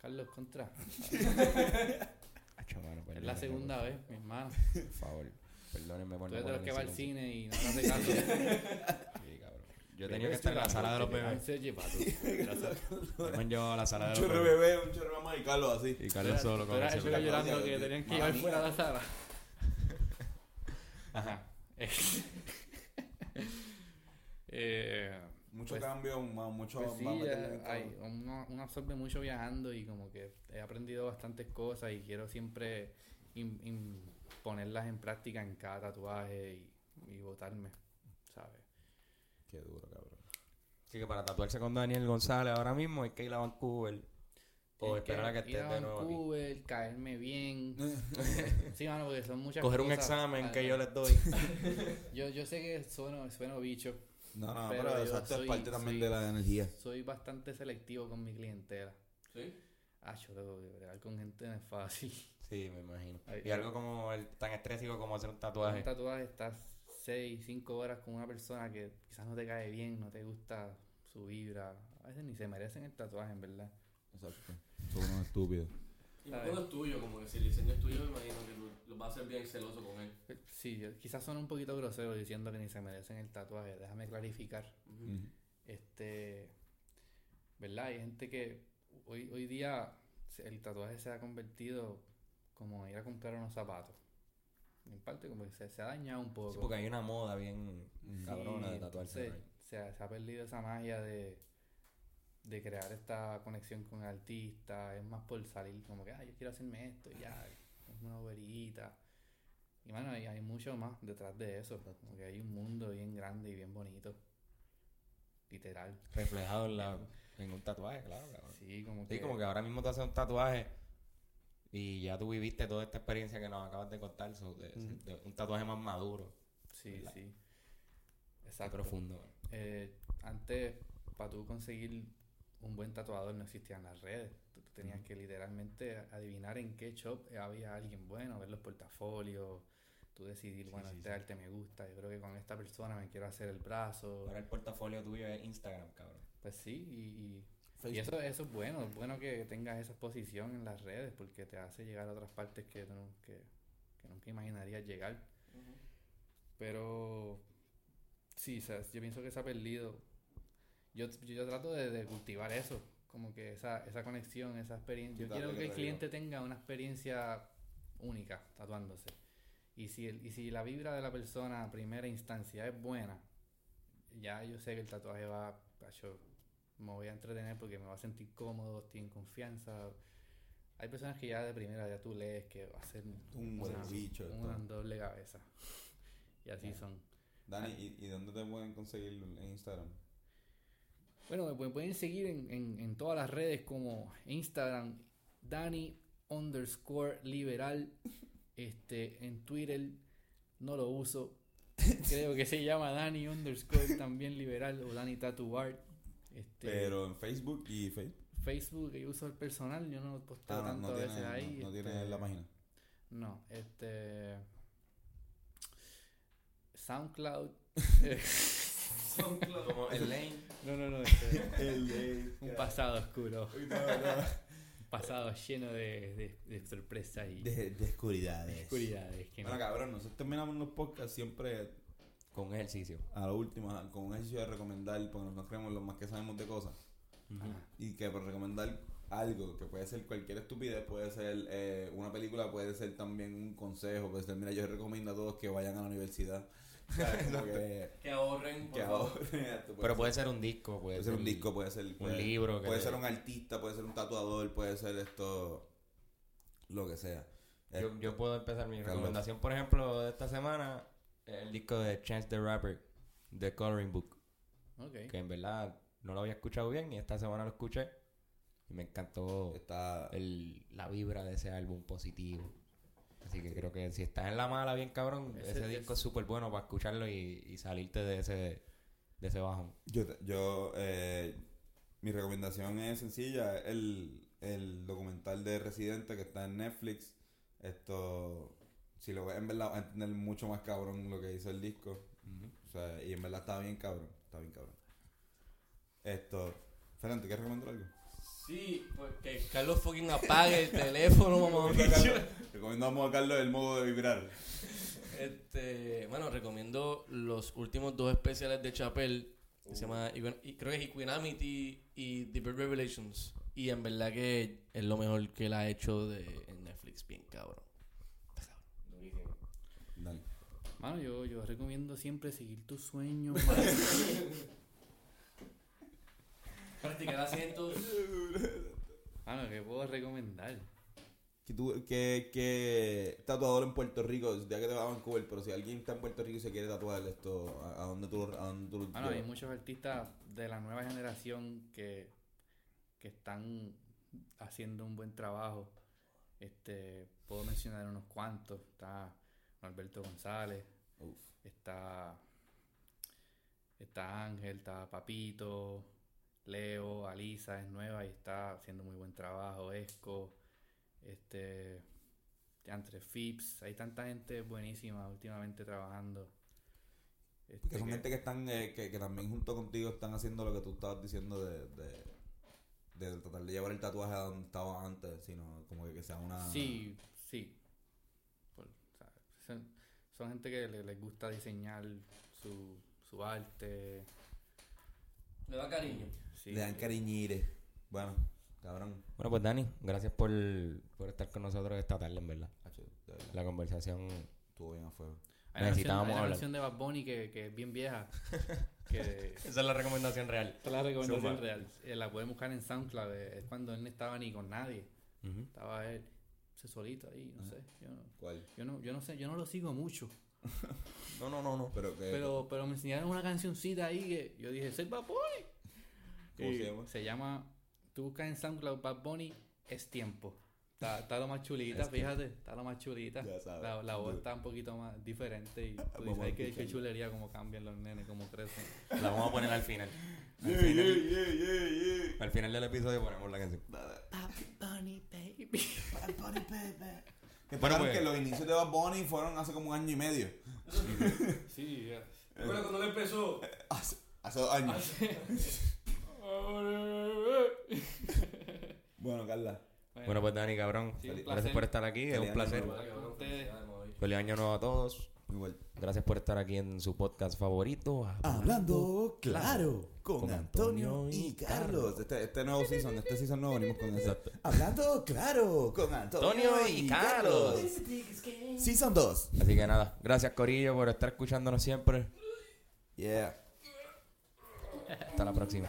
Carlos Contra, es perdónenme, la segunda vez, mi hermano. Por favor, perdónenme por Tú no eres de los que va al cine y no te hace caso. Sí, cabrón. Yo tenía que estar en la sala de los bebés. Me han llevado a la sala Un de los chorro bebés. bebé, un chorro mamá y Carlos así. Y Carlos solo con el celular. llorando que tenían que llevar fuera de la sala. Ajá. Eh, Mucho Pues- cambio, mucho Pues sí, eh, hay- uno, uno absorbe mucho viajando y como que he aprendido bastantes cosas y quiero siempre im- im- ponerlas en práctica en cada tatuaje y, y botarme, ¿sabes? Qué duro, cabrón. Así que para tatuarse con Daniel González ahora mismo hay que ir a Vancouver. O esperar a que ir estés de nuevo aquí. Vancouver, caerme bien. sí, mano, porque son muchas Coger un examen que yo les doy. Yo, yo sé que sueno, sueno bicho. No, no, Pero pero, soy- es parte también soy- de la energía. Soy bastante selectivo con mi clientela. ¿Sí? Ah, yo tengo que con gente no es fácil. Sí, me imagino. Y algo como el, tan estrésico como hacer un tatuaje. Un tatuaje estás 6, 5 horas con una persona que quizás no te cae bien, no te gusta su vibra. A veces ni se merecen el tatuaje, en verdad. Exacto. Son unos estúpidos. Y cuando es tuyo, como que si el diseño es tuyo, me imagino que tú lo vas a hacer bien celoso con él. Eh, Sí, quizás son un poquito grosero diciendo que ni se merecen el tatuaje. Déjame clarificar. Este, ¿verdad? Hay gente que hoy, hoy día el tatuaje se ha convertido como ir a comprar unos zapatos. En parte como que se, se ha dañado un poco. Sí, porque hay una moda bien cabrona de Sí, tatuarse. entonces, se, ha, se ha perdido esa magia de, de crear esta conexión con el artista. Es más por salir como que, ah, yo quiero hacerme esto y ya, es una boberita. Y bueno, hay, hay mucho más detrás de eso. Como que hay un mundo bien grande y bien bonito. Literal. Reflejado en, la, en un tatuaje, claro. Sí, como que... Sí, como que ahora mismo tú haces un tatuaje y ya tú viviste toda esta experiencia que nos acabas de contar. so, de- Ujú. de un tatuaje más maduro, Sí, ¿verdad? sí. Exacto. profundo. Eh, antes, para tú conseguir un buen tatuador no existían las redes. Tú, tú tenías que literalmente adivinar en qué shop había alguien bueno, ver los portafolios, tú decidir, bueno, sí, este sí. arte me gusta, yo creo que con esta persona me quiero hacer el brazo. Ahora el portafolio tuyo es Instagram, cabrón. Pues sí, y, y, y eso, eso es bueno, es bueno que tengas esa exposición en las redes porque te hace llegar a otras partes que, que, que nunca imaginarías llegar. Pero sí, o sea, yo pienso que se ha perdido. Yo, yo trato de, de cultivar eso, como que esa, esa conexión, esa experiencia. Yo quiero que el cliente tenga una experiencia única tatuándose. Y si, el- y si la vibra de la persona a primera instancia es buena, ya yo sé que el tatuaje va, yo me voy a entretener porque me va a sentir cómodo, estoy en confianza. Hay personas que ya de primera ya tú lees que va a ser Un buen bicho. una doble cabeza. Y así son. Dani, ¿y, ¿y dónde te pueden conseguir en Instagram? Bueno, me pu- pueden seguir en, en, en todas las redes como Instagram, Dani underscore liberal. Este, en Twitter no lo uso. Creo que se llama Dani underscore también liberal o Dani Tattoo Art. Este, Pero en Facebook y Facebook. Facebook que yo uso el personal, yo no posteo Ah, no, tanto no a tiene, veces ahí. no, no tiene este, la página. No, este. SoundCloud. Como el lane. no, no, no. este, un pasado oscuro. Un pasado lleno de, de, de sorpresas y De, de oscuridades. oscuridades. Que Bueno, cabrón, nosotros terminamos los podcasts siempre Con ejercicio. a lo último ajá, con un ejercicio de recomendar, porque nosotros creemos los más que sabemos de cosas. Y que por recomendar algo, que puede ser cualquier estupidez, puede ser eh, una película, puede ser también un consejo, puede ser, mira, yo recomiendo a todos que vayan a la universidad. que, Que ahorren, que ahorren puede Pero puede ser un disco, puede, Puede ser un disco, puede ser puede- libro que puede ser un artista, puede ser un tatuador, puede ser esto, lo que sea. Eh, Yo, yo puedo empezar mi recomendación, por ejemplo, de esta semana, el disco de Chance the Rapper, The Coloring Book, Ok. que en verdad no lo había escuchado bien y esta semana lo escuché y me encantó está el, la vibra de ese álbum positivo. Así que creo que si estás en la mala bien cabrón, Ese- disco es súper bueno para escucharlo y, y salirte de ese, de ese bajón. Yo, yo eh, mi recomendación es sencilla, el, el documental de Residente que está en Netflix. Esto, si lo ves en verdad, vas a entender mucho más cabrón lo que hizo el disco. O sea, y en verdad está bien cabrón, está bien cabrón. Esto, Fernando, ¿te quieres recomendar algo? Sí, pues que Carlos fucking apague el teléfono, mamá. Recomendamos a Carlos el modo de vibrar. Este, bueno, recomiendo los últimos dos especiales de Chappelle. Que se llama, Equi- y creo que es Equanimity y The Bird Revelations. Y en verdad que es lo mejor que él ha hecho de, en Netflix, bien cabrón. Dale. Mano, yo, yo recomiendo siempre seguir tus sueños, mano. Practicar asientos. Mano, ¿qué puedo recomendar? Que, tú, que, que tatuador en Puerto Rico, ya que te vas a Vancouver, pero si alguien está en Puerto Rico y se quiere tatuar esto, ¿a, a dónde tú, lo- a dónde tú hay muchos artistas de la nueva generación que, que están haciendo un buen trabajo. Este, puedo mencionar unos cuantos. Está Alberto González, Uf. está, está Ángel, está Papito, Leo, Alisa es nueva y está haciendo muy buen trabajo. Esco, este, entre Phipps, hay tanta gente buenísima últimamente trabajando. Este, Que son que- gente que están, eh, que, que también junto contigo están haciendo lo que tú estabas diciendo de, de, de tratar de llevar el tatuaje a donde estaba antes, sino como que, que sea una... Sí, sí. Son, son gente que le- les gusta diseñar su, su arte. Le da cariño. Sí. Le dan cariñire. Bueno, cabrón. Bueno, pues Dani, gracias por, por estar con nosotros esta tarde, en verdad. La conversación. Estuvo bien a fuego. Hay una canción, necesitábamos hay una hablar. canción de Bad Bunny que, que es bien vieja. que Esa es la recomendación real. esta es la recomendación real. Eh, la pueden buscar en SoundCloud. eh, Es cuando él no estaba ni con nadie. Estaba él, ese solito ahí, no Ajá. sé. Yo no, ¿Cuál? yo no, yo no sé, yo no lo sigo mucho. No, no, no, no. Pero que... Pero, pero me enseñaron una cancioncita ahí que yo dije, soy Bad Bunny. ¿Cómo Y se llama? Se llama, tú buscas en SoundCloud Bad Bunny, es tiempo. Está, está lo más chulita, Es fíjate, está lo más chulita. Ya sabes. La, la voz está un poquito más diferente y tú dices, qué, qué chulería cómo cambian los nenes, cómo crecen. La vamos a poner al final. Al Yeah, final, yeah, yeah, yeah, yeah. al final del episodio ponemos la canción. Bad Bunny, baby. Que Bueno, pues- que los inicios de Bad Bunny fueron hace como un año y medio. Sí, ya. Bueno, cuando él empezó. Hace, hace dos años. bueno, Carla. Bueno, pues Dani, cabrón. Sí, Gracias por estar aquí. Es un placer. Feliz año nuevo a todos. Igual. Gracias por estar aquí en su podcast favorito. Hablando claro con, Con Antonio Antonio y Carlos. Este, este nuevo season, este season nuevo venimos con eso. Exacto. Hablando claro con Antonio, Antonio y y Carlos. Carlos. Season 2. Así que nada, gracias Corillo por estar escuchándonos siempre. Yeah. Hasta la próxima.